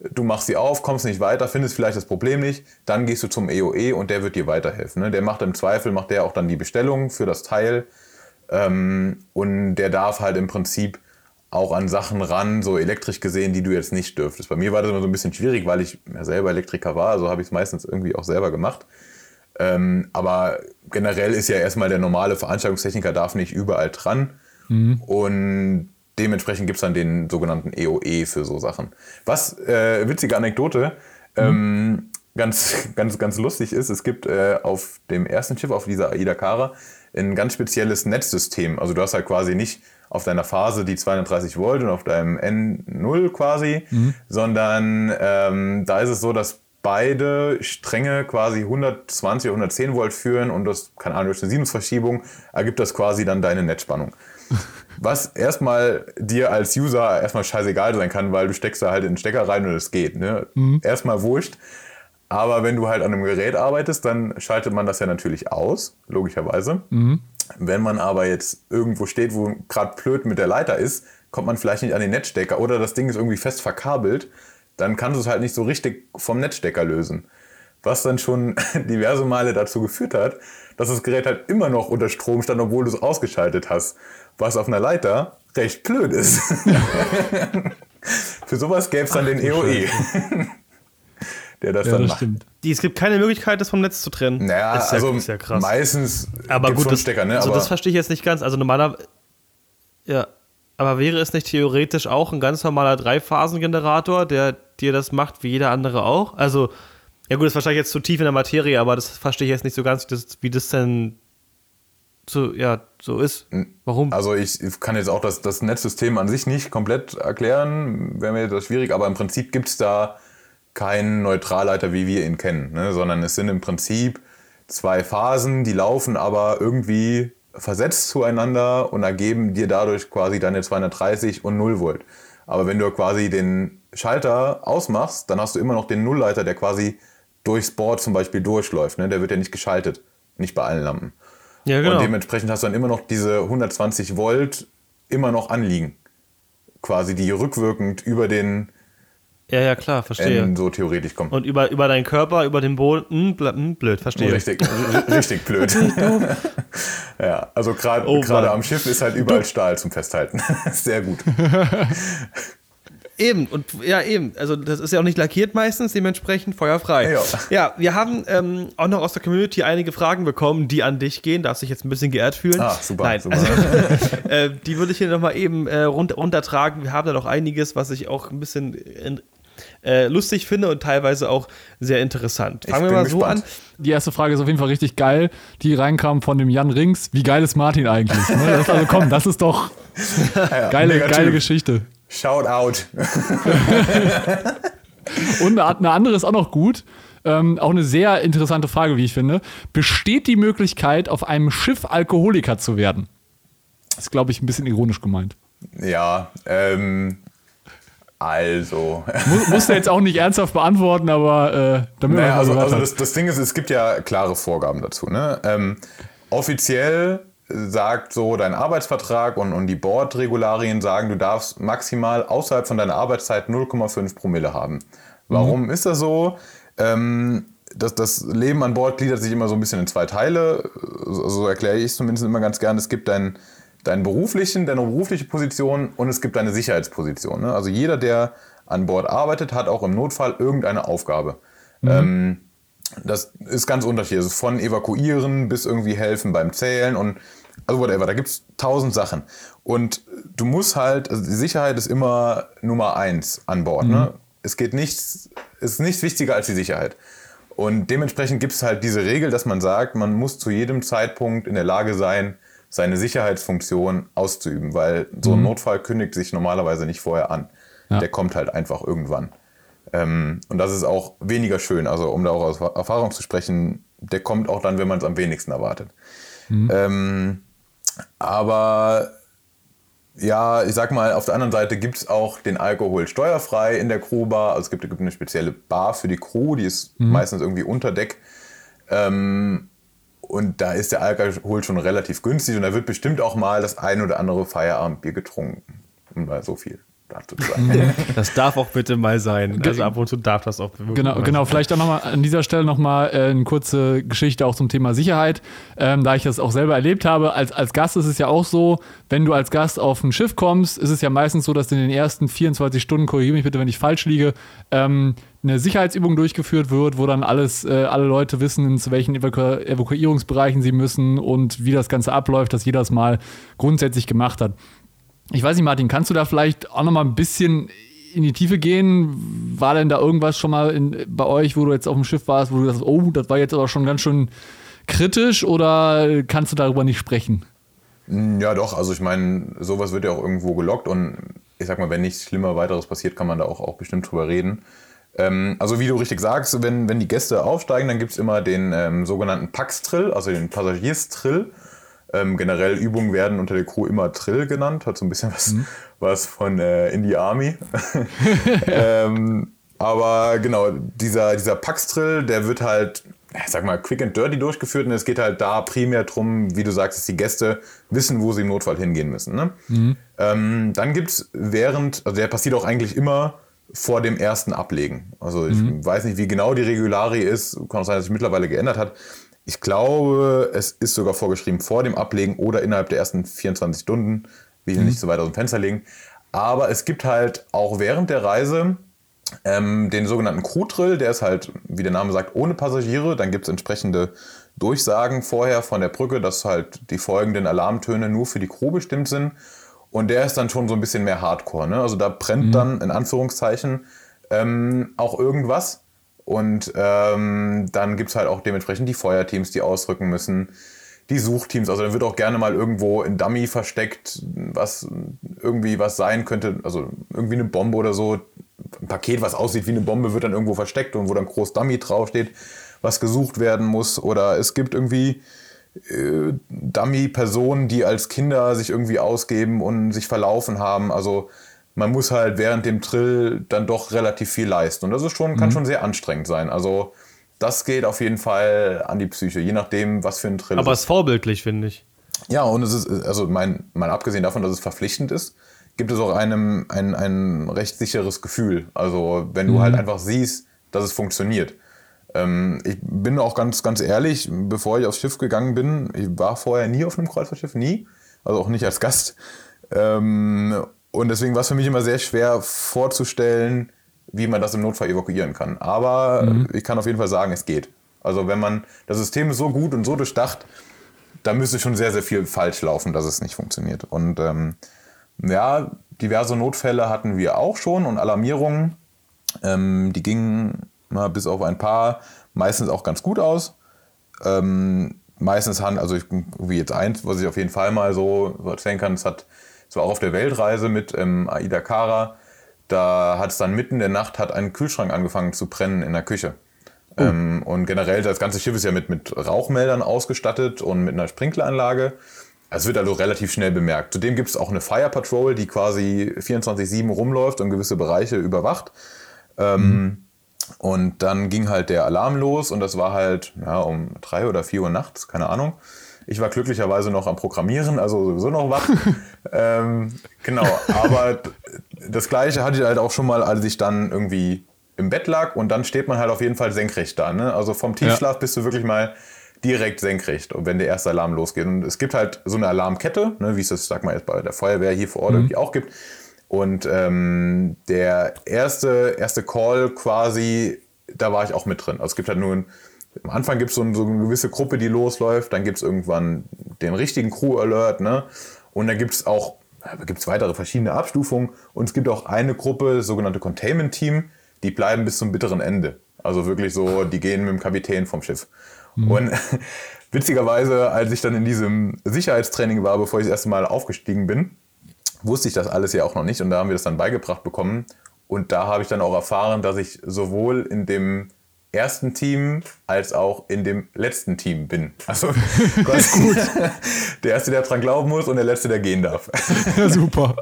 du machst sie auf, kommst nicht weiter, findest vielleicht das Problem nicht, dann gehst du zum EOE und der wird dir weiterhelfen. Ne? Der macht im Zweifel, macht der auch dann die Bestellung für das Teil. Ähm, und der darf halt im Prinzip auch an Sachen ran, so elektrisch gesehen, die du jetzt nicht dürftest. Bei mir war das immer so ein bisschen schwierig, weil ich ja selber Elektriker war, also habe ich es meistens irgendwie auch selber gemacht. Ähm, aber generell ist ja erstmal der normale Veranstaltungstechniker darf nicht überall dran. Und dementsprechend gibt es dann den sogenannten EOE für so Sachen. Was, äh, witzige Anekdote, ähm, ganz, [laughs] ganz, ganz lustig ist, es gibt äh, auf dem ersten Schiff, auf dieser Aida Cara, ein ganz spezielles Netzsystem. Also du hast halt quasi nicht auf deiner Phase die 230 Volt und auf deinem N0 quasi, sondern ähm, da ist es so, dass beide Stränge quasi 120 oder 110 Volt führen und das, keine Ahnung, durch eine Sinusverschiebung ergibt das quasi dann deine Netzspannung. [laughs] Was erstmal dir als User erstmal scheißegal sein kann, weil du steckst da halt in den Stecker rein und es geht. Ne? Erstmal wurscht. Aber wenn du halt an einem Gerät arbeitest, dann schaltet man das ja natürlich aus, logischerweise. Wenn man aber jetzt irgendwo steht, wo gerade blöd mit der Leiter ist, kommt man vielleicht nicht an den Netzstecker oder das Ding ist irgendwie fest verkabelt, dann kannst du es halt nicht so richtig vom Netzstecker lösen. Was dann schon [laughs] diverse Male dazu geführt hat, dass das Gerät halt immer noch unter Strom stand, obwohl du es ausgeschaltet hast. Was auf einer Leiter recht blöd ist. [laughs] Für sowas gäbe es dann den EOE. [laughs] Der das Ja, dann das macht. stimmt. Die, es gibt keine Möglichkeit, das vom Netz zu trennen. Naja, ist ja, also ist ja krass. meistens Aber gut, das, Stecker, ne? also Aber das verstehe ich jetzt nicht ganz. Also normaler, ja, aber wäre es nicht theoretisch auch ein ganz normaler Dreiphasengenerator, der dir das macht wie jeder andere auch? Also, ja gut, das ist wahrscheinlich jetzt zu tief in der Materie, aber das verstehe ich jetzt nicht so ganz, das, wie das denn so, ja, so ist. Warum? Also ich kann jetzt auch das, das Netzsystem an sich nicht komplett erklären, wäre mir das schwierig, aber im Prinzip gibt es da keinen Neutralleiter, wie wir ihn kennen, ne? sondern es sind im Prinzip zwei Phasen, die laufen aber irgendwie versetzt zueinander und ergeben dir dadurch quasi deine 230 und 0 Volt. Aber wenn du quasi den Schalter ausmachst, dann hast du immer noch den Nullleiter, der quasi durchs Board zum Beispiel durchläuft. Ne? Der wird ja nicht geschaltet, nicht bei allen Lampen. Ja, genau. Und dementsprechend hast du dann immer noch diese 120 Volt immer noch anliegen. Quasi, die rückwirkend über den Ja, ja, klar, verstehe. N so theoretisch kommen. Und über, über deinen Körper, über den Boden, hm, bl hm, blöd, verstehe. Richtig, richtig blöd. [laughs] [laughs] ja, also gerade Oh gerade Mann. am Schiff ist halt überall Stahl zum Festhalten. [laughs] Sehr gut. Eben, und ja, eben. Also, das ist ja auch nicht lackiert meistens, dementsprechend feuerfrei. Ja. ja wir haben ähm, auch noch aus der Community einige Fragen bekommen, die an dich gehen. Darfst dich jetzt ein bisschen geehrt fühlen. Ah, super, Nein, super. Also, [laughs] äh, die würde ich hier nochmal eben äh, runter, runtertragen. Wir haben da noch einiges, was ich auch ein bisschen in, äh, lustig finde und teilweise auch sehr interessant. Ich Fangen wir mal so gespannt. an. Die erste Frage ist auf jeden Fall richtig geil, die reinkam von dem Jan Rings. Wie geil ist Martin eigentlich? Ne? Das ist also komm, das ist doch geile, geile. Geschichte. Shout out. [laughs] Und eine andere ist auch noch gut. Ähm, auch eine sehr interessante Frage, wie ich finde. Besteht die Möglichkeit, auf einem Schiff Alkoholiker zu werden? Das ist, glaube ich, ein bisschen ironisch gemeint. Ja, ähm, also. Muss, musst du jetzt auch nicht ernsthaft beantworten, aber äh, damit naja, also, also das, das, Ding ist, es gibt ja klare Vorgaben dazu. Ne? Ähm, offiziell sagt so dein Arbeitsvertrag und, und die Bordregularien sagen, du darfst maximal außerhalb von deiner Arbeitszeit 0,5 Promille haben. Warum mhm. ist das so? Ähm, das, das Leben an Bord gliedert sich immer so ein bisschen in zwei Teile. So, so erkläre ich es zumindest immer ganz gerne. Es gibt deinen deinen beruflichen, deine berufliche Position und es gibt deine Sicherheitsposition. Ne? Also jeder, der an Bord arbeitet, hat auch im Notfall irgendeine Aufgabe. Mhm. Ähm, das ist ganz unterschiedlich. Also von evakuieren bis irgendwie helfen beim Zählen und also whatever. Da gibt es tausend Sachen. Und du musst halt, also die Sicherheit ist immer Nummer eins an Bord. Ne? Mhm. Ne? Es geht nichts, ist nichts wichtiger als die Sicherheit. Und dementsprechend gibt es halt diese Regel, dass man sagt, man muss zu jedem Zeitpunkt in der Lage sein, seine Sicherheitsfunktion auszuüben, weil so ein mhm. Notfall kündigt sich normalerweise nicht vorher an. Ja. Der kommt halt einfach irgendwann. Ähm, und das ist auch weniger schön. Also um da auch aus Erfahrung zu sprechen, der kommt auch dann, wenn man es am wenigsten erwartet. Mhm. Ähm, aber ja, ich sag mal, auf der anderen Seite gibt es auch den Alkohol steuerfrei in der Crewbar. Also es gibt, gibt eine spezielle Bar für die Crew, die ist mhm. meistens irgendwie unter Deck. Ähm, und da ist der Alkohol schon relativ günstig und da wird bestimmt auch mal das ein oder andere Feierabendbier getrunken. Und mal so viel dazu sagen. [laughs] Das darf auch bitte mal sein. Also ab und zu darf das auch wirklich Genau, genau. Vielleicht auch nochmal an dieser Stelle nochmal äh, eine kurze Geschichte auch zum Thema Sicherheit. Ähm, da ich das auch selber erlebt habe, als, als Gast ist es ja auch so, wenn du als Gast auf ein Schiff kommst, ist es ja meistens so, dass in den ersten 24 Stunden, korrigiere mich bitte, wenn ich falsch liege, ähm, eine Sicherheitsübung durchgeführt wird, wo dann alles, äh, alle Leute wissen, zu welchen Evaku Evakuierungsbereichen sie müssen und wie das Ganze abläuft, dass jeder das mal grundsätzlich gemacht hat. Ich weiß nicht, Martin, kannst du da vielleicht auch noch mal ein bisschen in die Tiefe gehen? War denn da irgendwas schon mal in, bei euch, wo du jetzt auf dem Schiff warst, wo du sagst, oh, das war jetzt aber schon ganz schön kritisch oder kannst du darüber nicht sprechen? Ja, doch. Also ich meine, sowas wird ja auch irgendwo gelockt und ich sag mal, wenn nichts schlimmer weiteres passiert, kann man da auch, auch bestimmt drüber reden. Ähm, also wie du richtig sagst, wenn, wenn die Gäste aufsteigen, dann gibt es immer den ähm, sogenannten Pax-Trill, also den Passagierstrill. Ähm, generell Übungen werden unter der Crew immer Trill genannt, hat so ein bisschen was, mhm. was von äh, in die Army. [laughs] ähm, aber genau, dieser, dieser Pax-Trill, der wird halt, sag mal, quick and dirty durchgeführt und es geht halt da primär darum, wie du sagst, dass die Gäste wissen, wo sie im Notfall hingehen müssen. Ne? Mhm. Ähm, dann gibt es während, also der passiert auch eigentlich immer vor dem ersten Ablegen. Also ich mhm. weiß nicht, wie genau die Regularie ist, kann auch sein, dass sich mittlerweile geändert hat. Ich glaube, es ist sogar vorgeschrieben vor dem Ablegen oder innerhalb der ersten 24 Stunden. Will ich mhm. nicht so weit aus dem Fenster legen. Aber es gibt halt auch während der Reise ähm, den sogenannten Crew-Drill, der ist halt, wie der Name sagt, ohne Passagiere. Dann gibt es entsprechende Durchsagen vorher von der Brücke, dass halt die folgenden Alarmtöne nur für die Crew bestimmt sind. Und der ist dann schon so ein bisschen mehr Hardcore. Ne? Also da brennt mhm. dann in Anführungszeichen ähm, auch irgendwas. Und ähm, dann gibt es halt auch dementsprechend die Feuerteams, die ausrücken müssen, die Suchteams. Also dann wird auch gerne mal irgendwo ein Dummy versteckt, was irgendwie was sein könnte. Also irgendwie eine Bombe oder so. Ein Paket, was aussieht wie eine Bombe, wird dann irgendwo versteckt und wo dann groß Dummy draufsteht, was gesucht werden muss. Oder es gibt irgendwie äh, Dummy-Personen, die als Kinder sich irgendwie ausgeben und sich verlaufen haben. Also man muss halt während dem Trill dann doch relativ viel leisten. Und das ist schon, kann mhm. schon sehr anstrengend sein. Also das geht auf jeden Fall an die Psyche, je nachdem, was für ein Trill Aber es ist vorbildlich, finde ich. Ja, und es ist, also mein, mal abgesehen davon, dass es verpflichtend ist, gibt es auch einem ein, ein recht sicheres Gefühl. Also wenn du mhm. halt einfach siehst, dass es funktioniert. Ähm, ich bin auch ganz, ganz ehrlich, bevor ich aufs Schiff gegangen bin, ich war vorher nie auf einem Kreuzfahrtschiff, nie. Also auch nicht als Gast. Ähm, und deswegen war es für mich immer sehr schwer vorzustellen, wie man das im Notfall evakuieren kann. Aber mhm. ich kann auf jeden Fall sagen, es geht. Also wenn man, das System ist so gut und so durchdacht, da müsste schon sehr, sehr viel falsch laufen, dass es nicht funktioniert. Und ähm, ja, diverse Notfälle hatten wir auch schon und Alarmierungen. Ähm, die gingen na, bis auf ein paar, meistens auch ganz gut aus. Ähm, meistens haben, also ich, wie jetzt eins, was ich auf jeden Fall mal so erzählen kann, es hat, es war auch auf der Weltreise mit ähm, Aida Kara, da hat es dann mitten in der Nacht hat ein Kühlschrank angefangen zu brennen in der Küche. Oh. Ähm, und generell, das ganze Schiff ist ja mit, mit Rauchmeldern ausgestattet und mit einer Sprinkleranlage. es wird also relativ schnell bemerkt. Zudem gibt es auch eine Fire Patrol, die quasi 24-7 rumläuft und gewisse Bereiche überwacht. Ähm, mhm. Und dann ging halt der Alarm los und das war halt ja, um drei oder vier Uhr nachts, keine Ahnung. Ich war glücklicherweise noch am Programmieren, also sowieso noch wach. [laughs] ähm, genau, aber das gleiche hatte ich halt auch schon mal, als ich dann irgendwie im Bett lag und dann steht man halt auf jeden Fall senkrecht da. Ne? Also vom Tiefschlaf ja. bist du wirklich mal direkt senkrecht, wenn der erste Alarm losgeht. Und es gibt halt so eine Alarmkette, ne, wie es das, sag mal, jetzt bei der Feuerwehr hier vor Ort mhm. irgendwie auch gibt. Und ähm, der erste, erste Call quasi, da war ich auch mit drin. Also es gibt halt nur ein, am Anfang gibt es so, so, eine gewisse Gruppe, die losläuft, dann gibt es irgendwann den richtigen Crew-Alert, ne? Und dann gibt es auch, gibt es weitere verschiedene Abstufungen und es gibt auch eine Gruppe, das sogenannte Containment-Team, die bleiben bis zum bitteren Ende. Also wirklich so, die gehen mit dem Kapitän vom Schiff. Mhm. Und [laughs] witzigerweise, als ich dann in diesem Sicherheitstraining war, bevor ich das erste Mal aufgestiegen bin, wusste ich das alles ja auch noch nicht und da haben wir das dann beigebracht bekommen. Und da habe ich dann auch erfahren, dass ich sowohl in dem ersten Team als auch in dem letzten Team bin. Also [laughs] ganz gut. [laughs] Der erste, der dran glauben muss und der letzte, der gehen darf. [laughs] Ja, super.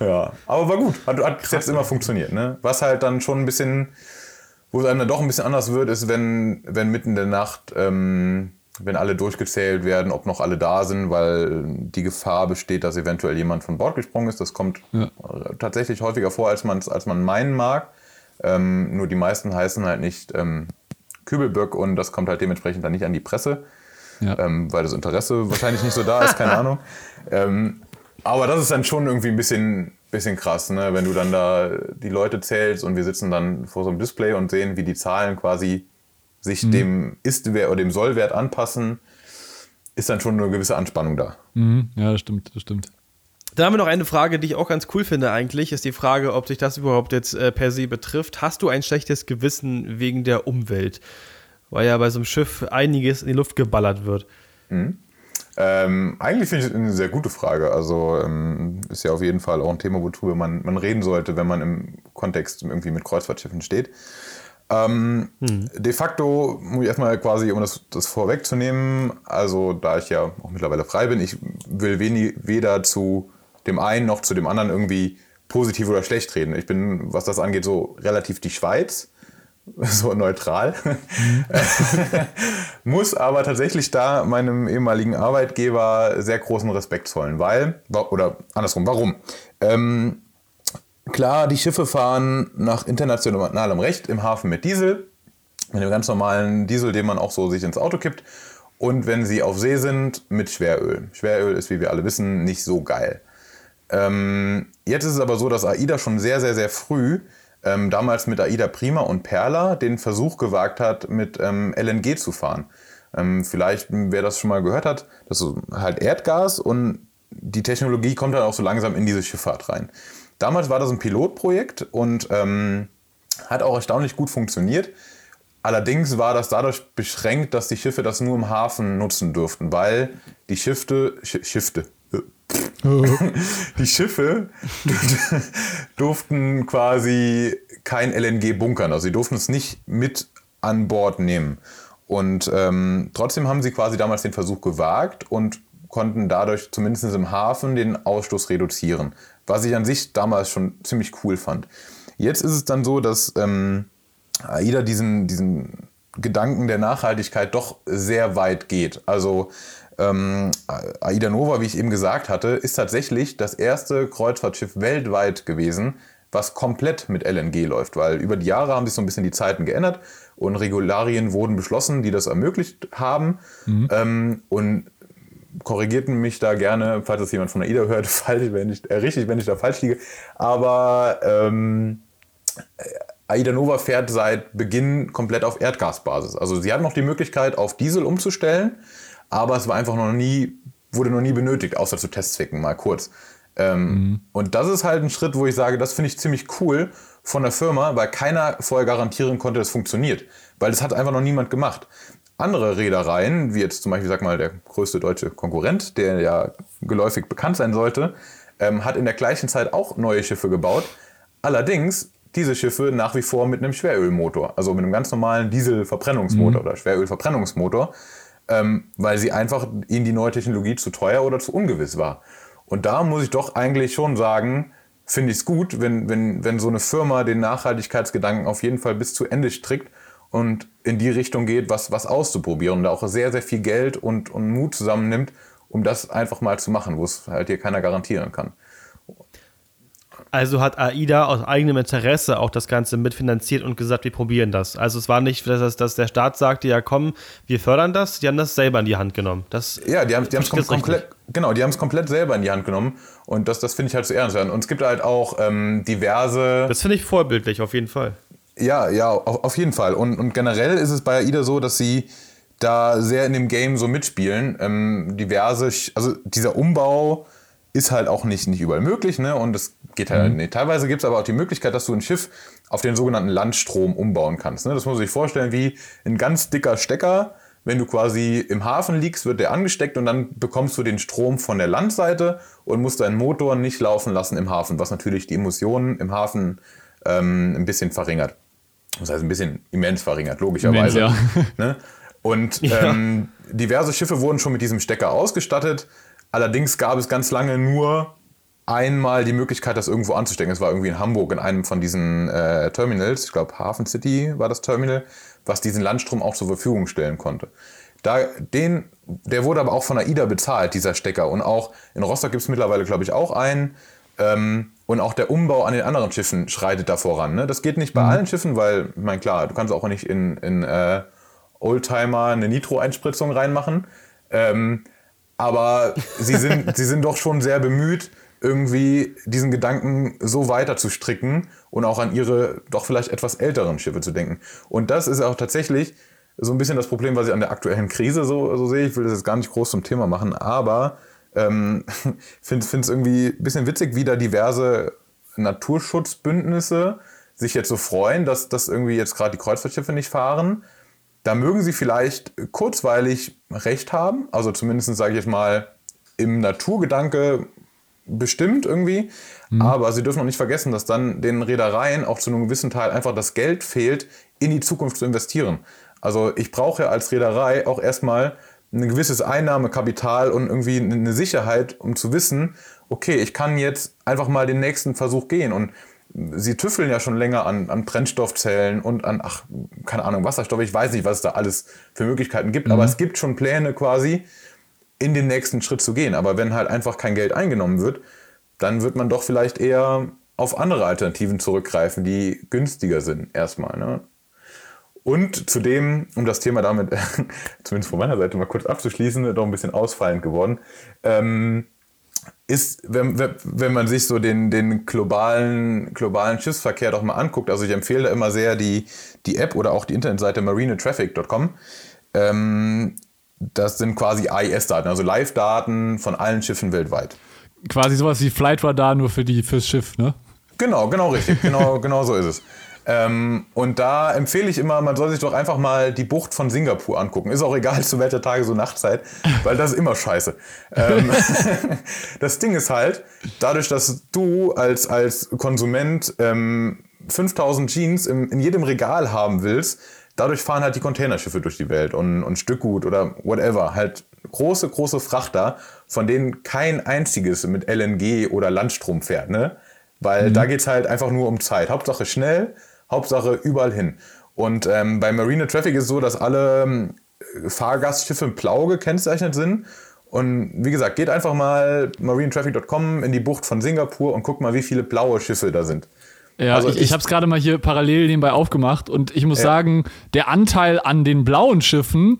ja, aber war gut. Hat, hat bis jetzt immer funktioniert. Ne? Was halt dann schon ein bisschen wo es einem dann doch ein bisschen anders wird, ist, wenn, wenn mitten in der Nacht, ähm, wenn alle durchgezählt werden, ob noch alle da sind, weil die Gefahr besteht, dass eventuell jemand von Bord gesprungen ist. Das kommt ja. tatsächlich häufiger vor, als, als man meinen mag. Ähm, nur die meisten heißen halt nicht ähm, Kübelböck und das kommt halt dementsprechend dann nicht an die Presse, ja. ähm, weil das Interesse wahrscheinlich nicht so da ist, keine [laughs] Ahnung. Ähm, aber das ist dann schon irgendwie ein bisschen, bisschen krass, ne? wenn du dann da die Leute zählst und wir sitzen dann vor so einem Display und sehen, wie die Zahlen quasi sich mhm. dem Ist-Wert oder dem Soll-Wert anpassen, ist dann schon eine gewisse Anspannung da. Mhm. Ja, das stimmt, das stimmt. Dann haben wir noch eine Frage, die ich auch ganz cool finde eigentlich, ist die Frage, ob sich das überhaupt jetzt äh, per se betrifft. Hast du ein schlechtes Gewissen wegen der Umwelt? Weil ja bei so einem Schiff einiges in die Luft geballert wird. Mhm. Ähm, eigentlich finde ich es eine sehr gute Frage. Also ähm, ist ja auf jeden Fall auch ein Thema, worüber man, man reden sollte, wenn man im Kontext irgendwie mit Kreuzfahrtschiffen steht. Ähm, hm. De facto muss ich erstmal quasi, um das, das vorwegzunehmen, also da ich ja auch mittlerweile frei bin, ich will wenig, weder zu dem einen noch zu dem anderen irgendwie positiv oder schlecht reden. Ich bin, was das angeht, so relativ die Schweiz. [laughs] so neutral. [laughs] Muss aber tatsächlich da meinem ehemaligen Arbeitgeber sehr großen Respekt zollen, weil, oder andersrum, warum? Ähm, klar, die Schiffe fahren nach internationalem Recht im Hafen mit Diesel, mit dem ganz normalen Diesel, den man auch so sich ins Auto kippt. Und wenn sie auf See sind, mit Schweröl. Schweröl ist, wie wir alle wissen, nicht so geil. Ähm, jetzt ist es aber so, dass AIDA schon sehr, sehr, sehr früh ähm, damals mit Aida Prima und Perla den Versuch gewagt hat, mit ähm, LNG zu fahren. Ähm, vielleicht, wer das schon mal gehört hat, das ist halt Erdgas und die Technologie kommt dann auch so langsam in diese Schifffahrt rein. Damals war das ein Pilotprojekt und ähm, hat auch erstaunlich gut funktioniert. Allerdings war das dadurch beschränkt, dass die Schiffe das nur im Hafen nutzen durften, weil die Schiffe, Sch Schifte, [laughs] die Schiffe [laughs] durften quasi kein LNG bunkern, also sie durften es nicht mit an Bord nehmen. Und ähm, trotzdem haben sie quasi damals den Versuch gewagt und konnten dadurch zumindest im Hafen den Ausstoß reduzieren, was ich an sich damals schon ziemlich cool fand. Jetzt ist es dann so, dass ähm, AIDA diesen, diesen Gedanken der Nachhaltigkeit doch sehr weit geht. Also ähm, Aida Nova, wie ich eben gesagt hatte, ist tatsächlich das erste Kreuzfahrtschiff weltweit gewesen, was komplett mit LNG läuft, weil über die Jahre haben sich so ein bisschen die Zeiten geändert und Regularien wurden beschlossen, die das ermöglicht haben. Mhm. Ähm, und korrigierten mich da gerne, falls das jemand von AIDA hört, [laughs] falsch, wenn ich, äh, richtig, wenn ich da falsch liege. Aber ähm, Aida Nova fährt seit Beginn komplett auf Erdgasbasis. Also sie hat noch die Möglichkeit, auf Diesel umzustellen aber es war einfach noch nie, wurde noch nie benötigt, außer zu Testzwecken, mal kurz. Ähm, mhm. Und das ist halt ein Schritt, wo ich sage, das finde ich ziemlich cool von der Firma, weil keiner vorher garantieren konnte, dass es funktioniert. Weil das hat einfach noch niemand gemacht. Andere Reedereien, wie jetzt zum Beispiel, sag mal, der größte deutsche Konkurrent, der ja geläufig bekannt sein sollte, ähm, hat in der gleichen Zeit auch neue Schiffe gebaut. Allerdings diese Schiffe nach wie vor mit einem Schwerölmotor, also mit einem ganz normalen Dieselverbrennungsmotor mhm. oder Schwerölverbrennungsmotor. Ähm, weil sie einfach ihnen die neue Technologie zu teuer oder zu ungewiss war. Und da muss ich doch eigentlich schon sagen, finde ich es gut, wenn, wenn, wenn so eine Firma den Nachhaltigkeitsgedanken auf jeden Fall bis zu Ende strickt und in die Richtung geht, was, was auszuprobieren und da auch sehr, sehr viel Geld und, und Mut zusammennimmt, um das einfach mal zu machen, wo es halt hier keiner garantieren kann. Also hat AIDA aus eigenem Interesse auch das Ganze mitfinanziert und gesagt, wir probieren das. Also es war nicht, dass, dass der Staat sagte, ja komm, wir fördern das, die haben das selber in die Hand genommen. Das ja, die haben es kom komplett, genau, die haben es komplett selber in die Hand genommen und das, das finde ich halt zu ernst. Und es gibt halt auch ähm, diverse. Das finde ich vorbildlich, auf jeden Fall. Ja, ja, auf, auf jeden Fall. Und, und generell ist es bei AIDA so, dass sie da sehr in dem Game so mitspielen. Ähm, diverse, also dieser Umbau ist halt auch nicht, nicht überall möglich, ne? Und es geht halt mhm. nicht. Teilweise gibt es aber auch die Möglichkeit, dass du ein Schiff auf den sogenannten Landstrom umbauen kannst. Ne? Das muss man sich vorstellen wie ein ganz dicker Stecker. Wenn du quasi im Hafen liegst, wird der angesteckt und dann bekommst du den Strom von der Landseite und musst deinen Motor nicht laufen lassen im Hafen, was natürlich die Emissionen im Hafen ähm, ein bisschen verringert. Das heißt, ein bisschen immens verringert, logischerweise. Immens, ja. [laughs] ne? Und ähm, ja. diverse Schiffe wurden schon mit diesem Stecker ausgestattet. Allerdings gab es ganz lange nur einmal die Möglichkeit, das irgendwo anzustecken. Es war irgendwie in Hamburg in einem von diesen äh, Terminals, ich glaube Hafen City war das Terminal, was diesen Landstrom auch zur Verfügung stellen konnte. Da, den, der wurde aber auch von AIDA bezahlt, dieser Stecker. Und auch in Rostock gibt es mittlerweile, glaube ich, auch einen. Ähm, und auch der Umbau an den anderen Schiffen schreitet da voran. Ne? Das geht nicht bei mhm. allen Schiffen, weil, ich meine, klar, du kannst auch nicht in, in äh, Oldtimer eine Nitro-Einspritzung reinmachen. Ähm, aber sie sind, sie sind doch schon sehr bemüht, irgendwie diesen Gedanken so weiter zu stricken und auch an ihre doch vielleicht etwas älteren Schiffe zu denken. Und das ist auch tatsächlich so ein bisschen das Problem, was ich an der aktuellen Krise so, so sehe. Ich will das jetzt gar nicht groß zum Thema machen, aber ähm, [laughs] finde es irgendwie ein bisschen witzig, wie da diverse Naturschutzbündnisse sich jetzt so freuen, dass, dass irgendwie jetzt gerade die Kreuzfahrtschiffe nicht fahren da mögen sie vielleicht kurzweilig recht haben, also zumindest sage ich jetzt mal im Naturgedanke bestimmt irgendwie, mhm. aber sie dürfen auch nicht vergessen, dass dann den Reedereien auch zu einem gewissen Teil einfach das Geld fehlt, in die Zukunft zu investieren. Also ich brauche ja als Reederei auch erstmal ein gewisses Einnahmekapital und irgendwie eine Sicherheit, um zu wissen, okay, ich kann jetzt einfach mal den nächsten Versuch gehen und sie tüffeln ja schon länger an, an Brennstoffzellen und an, ach, keine Ahnung, Wasserstoff. Ich weiß nicht, was es da alles für Möglichkeiten gibt, mhm. aber es gibt schon Pläne quasi, in den nächsten Schritt zu gehen. Aber wenn halt einfach kein Geld eingenommen wird, dann wird man doch vielleicht eher auf andere Alternativen zurückgreifen, die günstiger sind erstmal. Ne? Und zudem, um das Thema damit, [laughs] zumindest von meiner Seite mal kurz abzuschließen, doch ein bisschen ausfallend geworden. Ähm, ist, wenn, wenn man sich so den, den globalen, globalen Schiffsverkehr doch mal anguckt, also ich empfehle immer sehr die, die App oder auch die Internetseite marinetraffic.com. Ähm, das sind quasi AIS-Daten, also Live-Daten von allen Schiffen weltweit. Quasi sowas wie Flightradar nur für die, fürs Schiff, ne? Genau, genau richtig. Genau, [laughs] genau so ist es. Ähm, und da empfehle ich immer, man soll sich doch einfach mal die Bucht von Singapur angucken. Ist auch egal [laughs] zu welcher Tage, so Nachtzeit, weil das ist immer scheiße. Ähm, [laughs] das Ding ist halt, dadurch, dass du als, als Konsument ähm, 5000 Jeans im, in jedem Regal haben willst, dadurch fahren halt die Containerschiffe durch die Welt und, und Stückgut oder whatever. Halt große, große Frachter, von denen kein einziges mit LNG oder Landstrom fährt, ne? Weil mhm. da es halt einfach nur um Zeit. Hauptsache schnell, Hauptsache überall hin. Und ähm, bei Marine Traffic ist es so, dass alle ähm, Fahrgastschiffe blau gekennzeichnet sind. Und wie gesagt, geht einfach mal marinetraffic.com in die Bucht von Singapur und guckt mal, wie viele blaue Schiffe da sind. Ja, also ich, ich habe es gerade mal hier parallel nebenbei aufgemacht und ich muss ja. sagen, der Anteil an den blauen Schiffen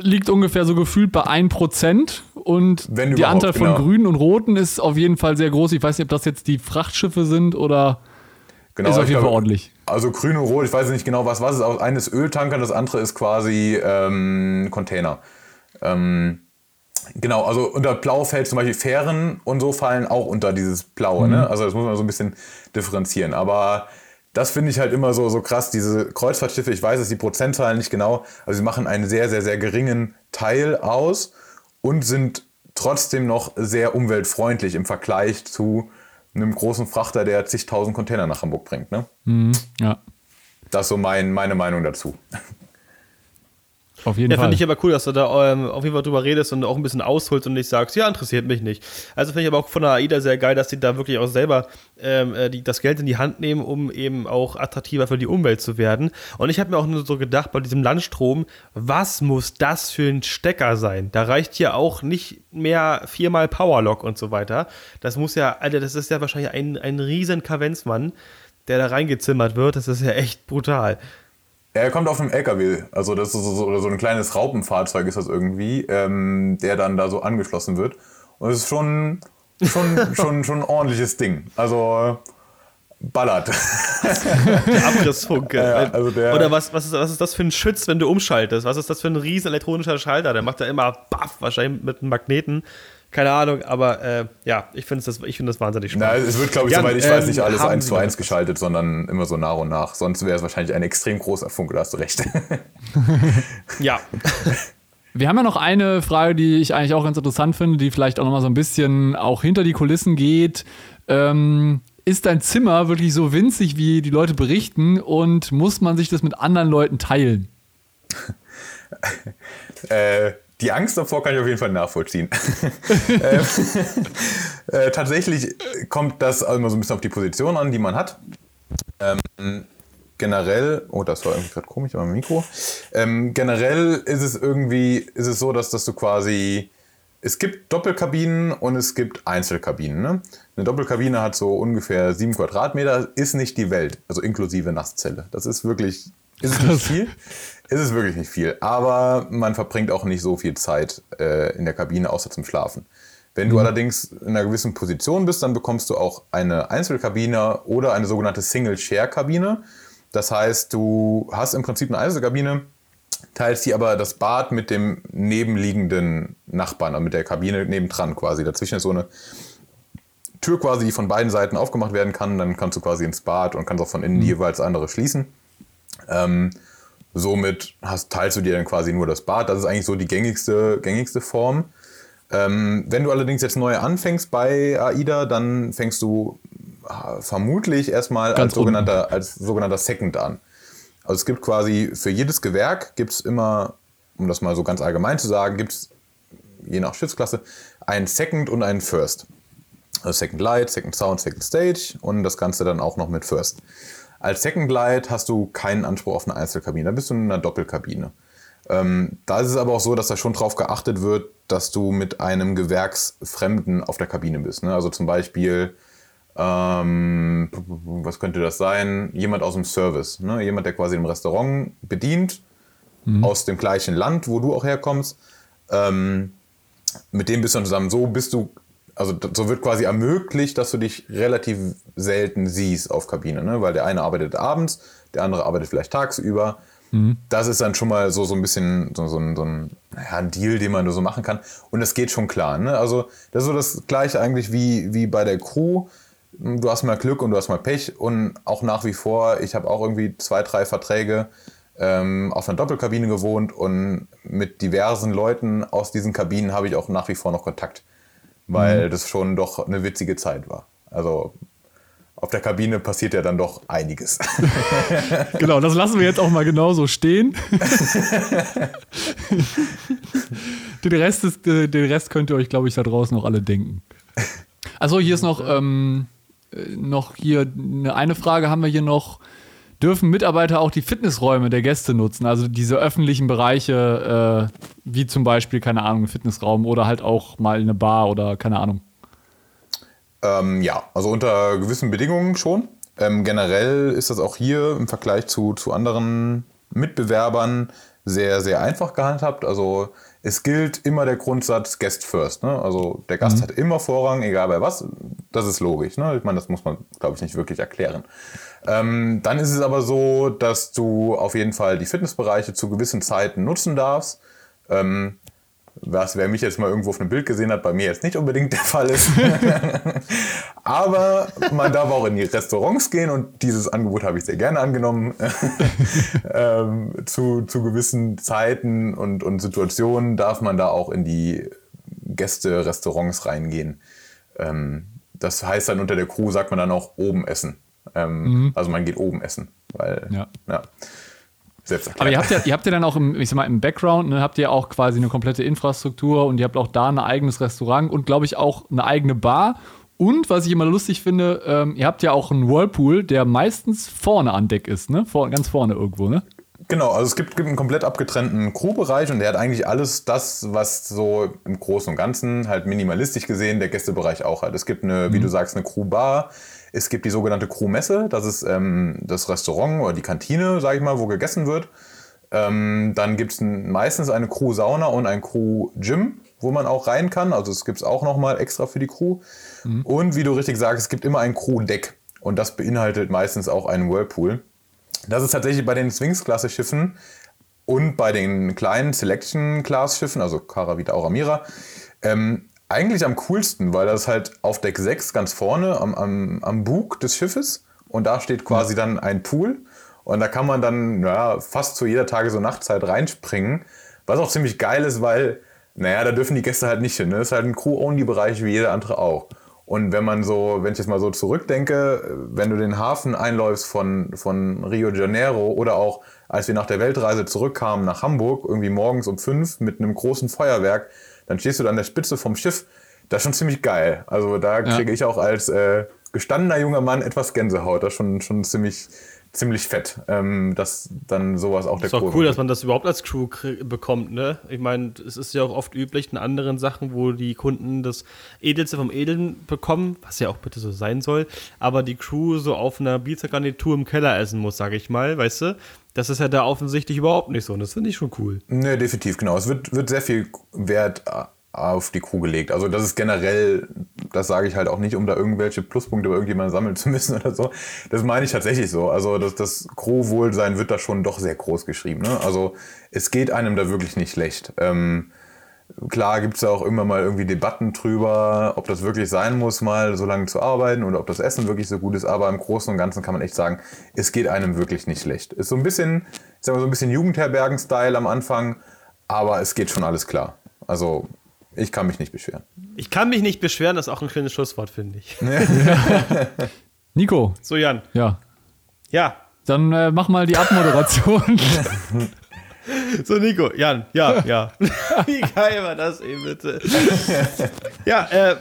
liegt ungefähr so gefühlt bei 1% und der Anteil von genau. grünen und roten ist auf jeden Fall sehr groß. Ich weiß nicht, ob das jetzt die Frachtschiffe sind oder Genau, ist auf jeden Fall ordentlich. Also grün und rot, ich weiß nicht genau, was, was ist. Eines Öltanker, das andere ist quasi ähm, Container. Ähm, genau, also unter Blau fällt zum Beispiel Fähren und so fallen auch unter dieses Blaue. Ne? Mhm. Ne? Also das muss man so ein bisschen differenzieren. Aber das finde ich halt immer so, so krass. Diese Kreuzfahrtschiffe, ich weiß es die Prozentzahlen nicht genau, also sie machen einen sehr, sehr, sehr geringen Teil aus und sind trotzdem noch sehr umweltfreundlich im Vergleich zu einem großen Frachter, der zigtausend Container nach Hamburg bringt. Ne? Mhm, ja. Das ist so mein, meine Meinung dazu. Auf jeden ja, Fall. finde ich aber cool, dass du da ähm, auf jeden Fall drüber redest und auch ein bisschen ausholst und nicht sagst, ja, interessiert mich nicht. Also finde ich aber auch von der AIDA sehr geil, dass die da wirklich auch selber ähm, äh, die, das Geld in die Hand nehmen, um eben auch attraktiver für die Umwelt zu werden. Und ich habe mir auch nur so gedacht, bei diesem Landstrom, was muss das für ein Stecker sein? Da reicht ja auch nicht mehr viermal Powerlock und so weiter. Das muss ja, Alter, das ist ja wahrscheinlich ein, ein riesen Kavenzmann, der da reingezimmert wird. Das ist ja echt brutal. Er kommt auf einem LKW. Also das ist so, so, so ein kleines Raupenfahrzeug ist das irgendwie, ähm, der dann da so angeschlossen wird. Und es ist schon, schon, [laughs] schon, schon ein ordentliches Ding. Also ballert. Der Abrissfunke. Ja, also der- Oder was, was, ist, was ist das für ein Schütz, wenn du umschaltest? Was ist das für ein riesen elektronischer Schalter? Der macht da immer baff, wahrscheinlich mit einem Magneten. Keine Ahnung, aber äh, ja, ich finde das, ich find das wahnsinnig Na, spannend. es wird, glaube ich, Jan, soweit ich weiß, ähm, nicht alles haben eins zu eins geschaltet, sondern immer so nach und nach. Sonst wäre es wahrscheinlich ein extrem großer Funke, da hast du recht. [laughs] [laughs] Ja, Wir haben ja noch eine Frage, die ich eigentlich auch ganz interessant finde, die vielleicht auch noch mal so ein bisschen auch hinter die Kulissen geht. Ähm, ist dein Zimmer wirklich so winzig, wie die Leute berichten und muss man sich das mit anderen Leuten teilen? [laughs] Äh, die Angst davor kann ich auf jeden Fall nachvollziehen. [laughs] Ähm, äh, tatsächlich kommt das immer so ein bisschen auf die Position an, die man hat. Ähm, generell, oh, das war irgendwie gerade komisch, aber Mikro. Ähm, generell ist es irgendwie, ist es so, dass, dass du quasi, es gibt Doppelkabinen und es gibt Einzelkabinen. Ne? Eine Doppelkabine hat so ungefähr sieben Quadratmeter, ist nicht die Welt, also inklusive Nasszelle. Das ist wirklich, ist es nicht viel. Ist es wirklich nicht viel. Aber man verbringt auch nicht so viel Zeit äh, in der Kabine, außer zum Schlafen. Wenn du allerdings in einer gewissen Position bist, dann bekommst du auch eine Einzelkabine oder eine sogenannte Single-Share-Kabine. Das heißt, du hast im Prinzip eine Einzelkabine, teilst die aber das Bad mit dem nebenliegenden Nachbarn, also mit der Kabine nebendran quasi. Dazwischen ist so eine Tür quasi, die von beiden Seiten aufgemacht werden kann. Dann kannst du quasi ins Bad und kannst auch von innen die jeweils andere schließen. Ähm, somit hast, teilst du dir dann quasi nur das Bad. Das ist eigentlich so die gängigste, gängigste Form. Ähm, wenn du allerdings jetzt neu anfängst bei AIDA, dann fängst du äh, vermutlich erstmal Ganz als sogenannter, als sogenannter Second an. Also es gibt quasi für jedes Gewerk gibt es immer, um das mal so ganz allgemein zu sagen, gibt es je nach Schiffsklasse einen Second und einen First. Also Second Light, Second Sound, Second Stage und das Ganze dann auch noch mit First. Als Second Light hast du keinen Anspruch auf eine Einzelkabine, da bist du in einer Doppelkabine. Ähm, da ist es aber auch so, dass da schon drauf geachtet wird, dass du mit einem Gewerksfremden auf der Kabine bist. Ne? Also zum Beispiel, ähm, was könnte das sein? Jemand aus dem Service, ne? jemand, der quasi im Restaurant bedient, aus dem gleichen Land, wo du auch herkommst. Ähm, mit dem bist du dann zusammen. So bist du, also so wird quasi ermöglicht, dass du dich relativ selten siehst auf Kabine, ne? weil der eine arbeitet abends, der andere arbeitet vielleicht tagsüber. Das ist dann schon mal so, so ein bisschen so, so, ein, so ein, naja, Deal, den man nur so machen kann. Und das geht schon klar. Ne? Also das ist so das gleiche eigentlich wie, wie bei der Crew. Du hast mal Glück und du hast mal Pech. Und auch nach wie vor, ich habe auch irgendwie zwei, drei Verträge ähm, auf einer Doppelkabine gewohnt und mit diversen Leuten aus diesen Kabinen habe ich auch nach wie vor noch Kontakt, weil das schon doch eine witzige Zeit war. Also auf der Kabine passiert ja dann doch einiges. [laughs] Genau, das lassen wir jetzt auch mal genauso stehen. [laughs] den, Rest ist, äh, den Rest könnt ihr euch, glaube ich, da draußen noch alle denken. Also hier ist noch, ähm, äh, noch hier eine, eine Frage haben wir hier noch. Dürfen Mitarbeiter auch die Fitnessräume der Gäste nutzen? Also diese öffentlichen Bereiche, äh, wie zum Beispiel, keine Ahnung, Fitnessraum oder halt auch mal eine Bar oder keine Ahnung. Ähm, ja, also unter gewissen Bedingungen schon. Ähm, generell ist das auch hier im Vergleich zu, zu anderen Mitbewerbern sehr, sehr einfach gehandhabt. Also es gilt immer der Grundsatz Guest First. Ne? Also der Gast hat immer Vorrang, egal bei was. Das ist logisch. Ne? Ich meine, das muss man, glaube ich, nicht wirklich erklären. Ähm, dann ist es aber so, dass du auf jeden Fall die Fitnessbereiche zu gewissen Zeiten nutzen darfst. Ähm, was, wer mich jetzt mal irgendwo auf einem Bild gesehen hat, bei mir jetzt nicht unbedingt der Fall ist. [laughs] Aber man darf auch in die Restaurants gehen und dieses Angebot habe ich sehr gerne angenommen. [laughs] ähm, zu, zu gewissen Zeiten und, und Situationen darf man da auch in die Gäste-Restaurants reingehen. Ähm, das heißt dann unter der Crew sagt man dann auch oben essen. Ähm, Also man geht oben essen. Weil, Ja. ja. Selbst. Aber ihr habt ja, ihr habt ja dann auch im, ich sag mal, im Background, ne, habt ihr auch quasi eine komplette Infrastruktur und ihr habt auch da ein eigenes Restaurant und glaube ich auch eine eigene Bar. Und was ich immer lustig finde, ähm, ihr habt ja auch einen Whirlpool, der meistens vorne an Deck ist, ne? Vor, ganz vorne irgendwo, ne? Genau, also es gibt, gibt einen komplett abgetrennten Crewbereich und der hat eigentlich alles das, was so im Großen und Ganzen halt minimalistisch gesehen der Gästebereich auch hat. Es gibt eine, wie du sagst, eine Crewbar. Es gibt die sogenannte Crewmesse, das ist ähm, das Restaurant oder die Kantine, sag ich mal, wo gegessen wird. Ähm, dann gibt es meistens eine Crew-Sauna und ein Crew-Gym, wo man auch rein kann. Also es gibt es auch nochmal extra für die Crew. Und wie du richtig sagst, es gibt immer ein Crew-Deck. Und das beinhaltet meistens auch einen Whirlpool. Das ist tatsächlich bei den Sphinx-Klasse-Schiffen und bei den kleinen Selection-Class-Schiffen, also Caravita Auramira, ähm, eigentlich am coolsten, weil das halt auf Deck 6 ganz vorne am, am, am Bug des Schiffes und da steht quasi dann ein Pool und da kann man dann ja, fast zu jeder Tages- und Nachtzeit reinspringen, was auch ziemlich geil ist, weil, naja, da dürfen die Gäste halt nicht hin. Ne? Das ist halt ein Crew-Only-Bereich wie jeder andere auch. Und wenn man so, wenn ich jetzt mal so zurückdenke, wenn du den Hafen einläufst von, von Rio de Janeiro oder auch als wir nach der Weltreise zurückkamen nach Hamburg, irgendwie morgens um fünf mit einem großen Feuerwerk, dann stehst du da an der Spitze vom Schiff. Das ist schon ziemlich geil. Also da kriege ich auch als äh, gestandener junger Mann etwas Gänsehaut. Das ist schon, schon ziemlich, ziemlich fett, ähm, dass dann sowas auch der Ist auch Crew cool, dass man das überhaupt als Crew bekommt, ne? Ich meine, es ist ja auch oft üblich in anderen Sachen, wo die Kunden das Edelste vom Edeln bekommen, was ja auch bitte so sein soll, aber die Crew so auf einer Pizza-Garnitur im Keller essen muss, sage ich mal, weißt du? Das ist ja da offensichtlich überhaupt nicht so und das finde ich schon cool. Ne, definitiv, genau. Es wird, wird sehr viel Wert auf die Crew gelegt. Also das ist generell, das sage ich halt auch nicht, um da irgendwelche Pluspunkte bei irgendjemandem sammeln [laughs] zu müssen oder so. Das meine ich tatsächlich so. Also das, das Crewwohlsein wird da schon doch sehr groß geschrieben. Ne? Also es geht einem da wirklich nicht schlecht. Ähm, klar gibt es auch immer mal irgendwie Debatten drüber, ob das wirklich sein muss, mal so lange zu arbeiten oder ob das Essen wirklich so gut ist. Aber im Großen und Ganzen kann man echt sagen, es geht einem wirklich nicht schlecht. Ist so ein bisschen, ich sag mal so ein bisschen Jugendherbergen-Style am Anfang, aber es geht schon alles klar. Also ich kann mich nicht beschweren. Ich kann mich nicht beschweren, das ist auch ein schönes Schlusswort, finde ich. [laughs] Nico, So, Jan. ja. Ja. Dann äh, mach mal die Abmoderation. [laughs] So, Nico. Jan. Ja, [laughs] ja. Wie geil war das eben, bitte? [laughs] ja, äh,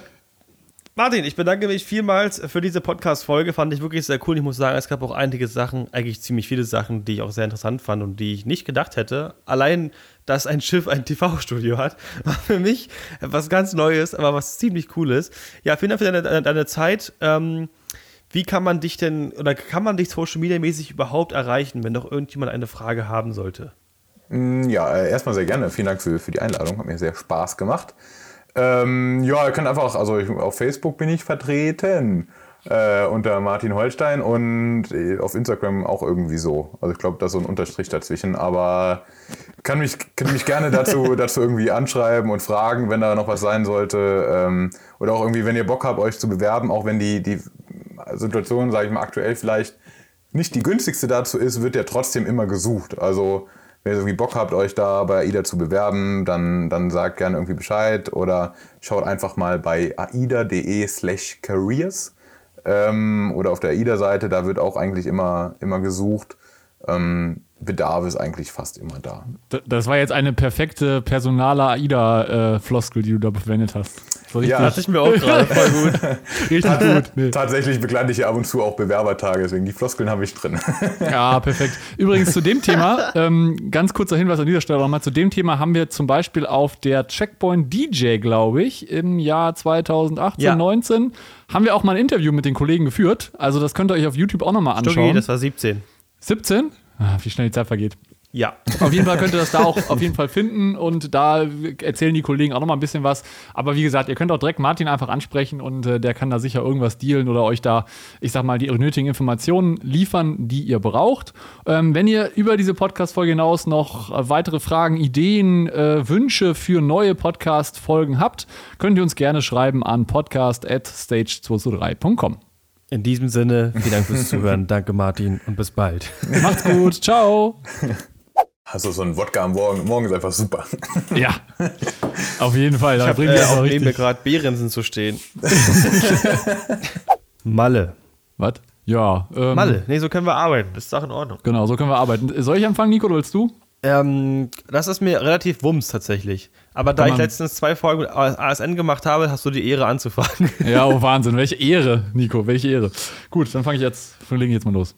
Martin, ich bedanke mich vielmals für diese Podcast-Folge. Fand ich wirklich sehr cool. Ich muss sagen, es gab auch einige Sachen, eigentlich ziemlich viele Sachen, die ich auch sehr interessant fand und die ich nicht gedacht hätte. Allein, dass ein Schiff ein TV-Studio hat, [laughs] war für mich was ganz Neues, aber was ziemlich Cooles. Ja, vielen Dank für deine, deine, Zeit. Ähm, wie kann man dich denn, oder kann man dich Social Media mäßig überhaupt erreichen, wenn doch irgendjemand eine Frage haben sollte? Ja, äh, erstmal sehr gerne. Vielen Dank für, für die Einladung. Hat mir sehr Spaß gemacht. Ähm, ja, ihr könnt einfach, also ich, auf Facebook bin ich vertreten äh, unter Martin Holstein und äh, auf Instagram auch irgendwie so. Also ich glaube, da ist so ein Unterstrich dazwischen, aber kann mich, kann mich gerne dazu, [laughs] dazu irgendwie anschreiben und fragen, wenn da noch was sein sollte. Ähm, oder auch irgendwie, wenn ihr Bock habt, euch zu bewerben, auch wenn die, die Situation, sage ich mal, aktuell vielleicht nicht die günstigste dazu ist, wird der trotzdem immer gesucht. Also wenn ihr irgendwie Bock habt, euch da bei AIDA zu bewerben, dann, dann sagt gerne irgendwie Bescheid oder schaut einfach mal bei aida.de slash careers ähm, oder auf der AIDA-Seite, da wird auch eigentlich immer, immer gesucht. Ähm, Bedarf ist eigentlich fast immer da. Das war jetzt eine perfekte personale AIDA-Floskel, die du da verwendet hast. So Ja. Dachte ich mir auch gerade [laughs] voll gut. richtig gut. Nee. Tatsächlich begleite ich ja ab und zu auch Bewerbertage, deswegen die Floskeln habe ich drin. [laughs] Ja, perfekt. Übrigens zu dem Thema, ähm, ganz kurzer Hinweis an dieser Stelle nochmal, zu dem Thema haben wir zum Beispiel auf der Checkpoint DJ, glaube ich, im Jahr 2018, Ja. 19, haben wir auch mal ein Interview mit den Kollegen geführt. Also das könnt ihr euch auf YouTube auch nochmal Stuggi, anschauen. das war 17. 17? Ah, wie schnell die Zeit vergeht. Ja. Auf jeden Fall könnt ihr das da auch [laughs] auf jeden Fall finden und da erzählen die Kollegen auch noch mal ein bisschen was. Aber wie gesagt, ihr könnt auch direkt Martin einfach ansprechen und äh, der kann da sicher irgendwas dealen oder euch da, ich sag mal, die nötigen Informationen liefern, die ihr braucht. Ähm, wenn ihr über diese Podcast-Folge hinaus noch weitere Fragen, Ideen, äh, Wünsche für neue Podcast-Folgen habt, könnt ihr uns gerne schreiben an podcast@stage223.com. In diesem Sinne, vielen Dank fürs Zuhören. [laughs] Danke, Martin, und bis bald. Macht's gut, ciao. Also so ein Wodka am Morgen, morgen ist einfach super. Ja, auf jeden Fall. Da Ich habe bringt äh, auch neben mir gerade Behrensen zu stehen. [laughs] Malle. Was? Ja. Ähm, Malle, nee, so können wir arbeiten. Das ist doch in Ordnung. Genau, so können wir arbeiten. Soll ich anfangen, Nico, oder willst du? Ähm, das ist mir relativ wumms tatsächlich. Aber da ich letztens zwei Folgen mit ASN gemacht habe, hast du die Ehre anzufangen. [laughs] Ja, oh Wahnsinn. Welche Ehre, Nico, welche Ehre. Gut, dann fange ich jetzt, legen jetzt mal los.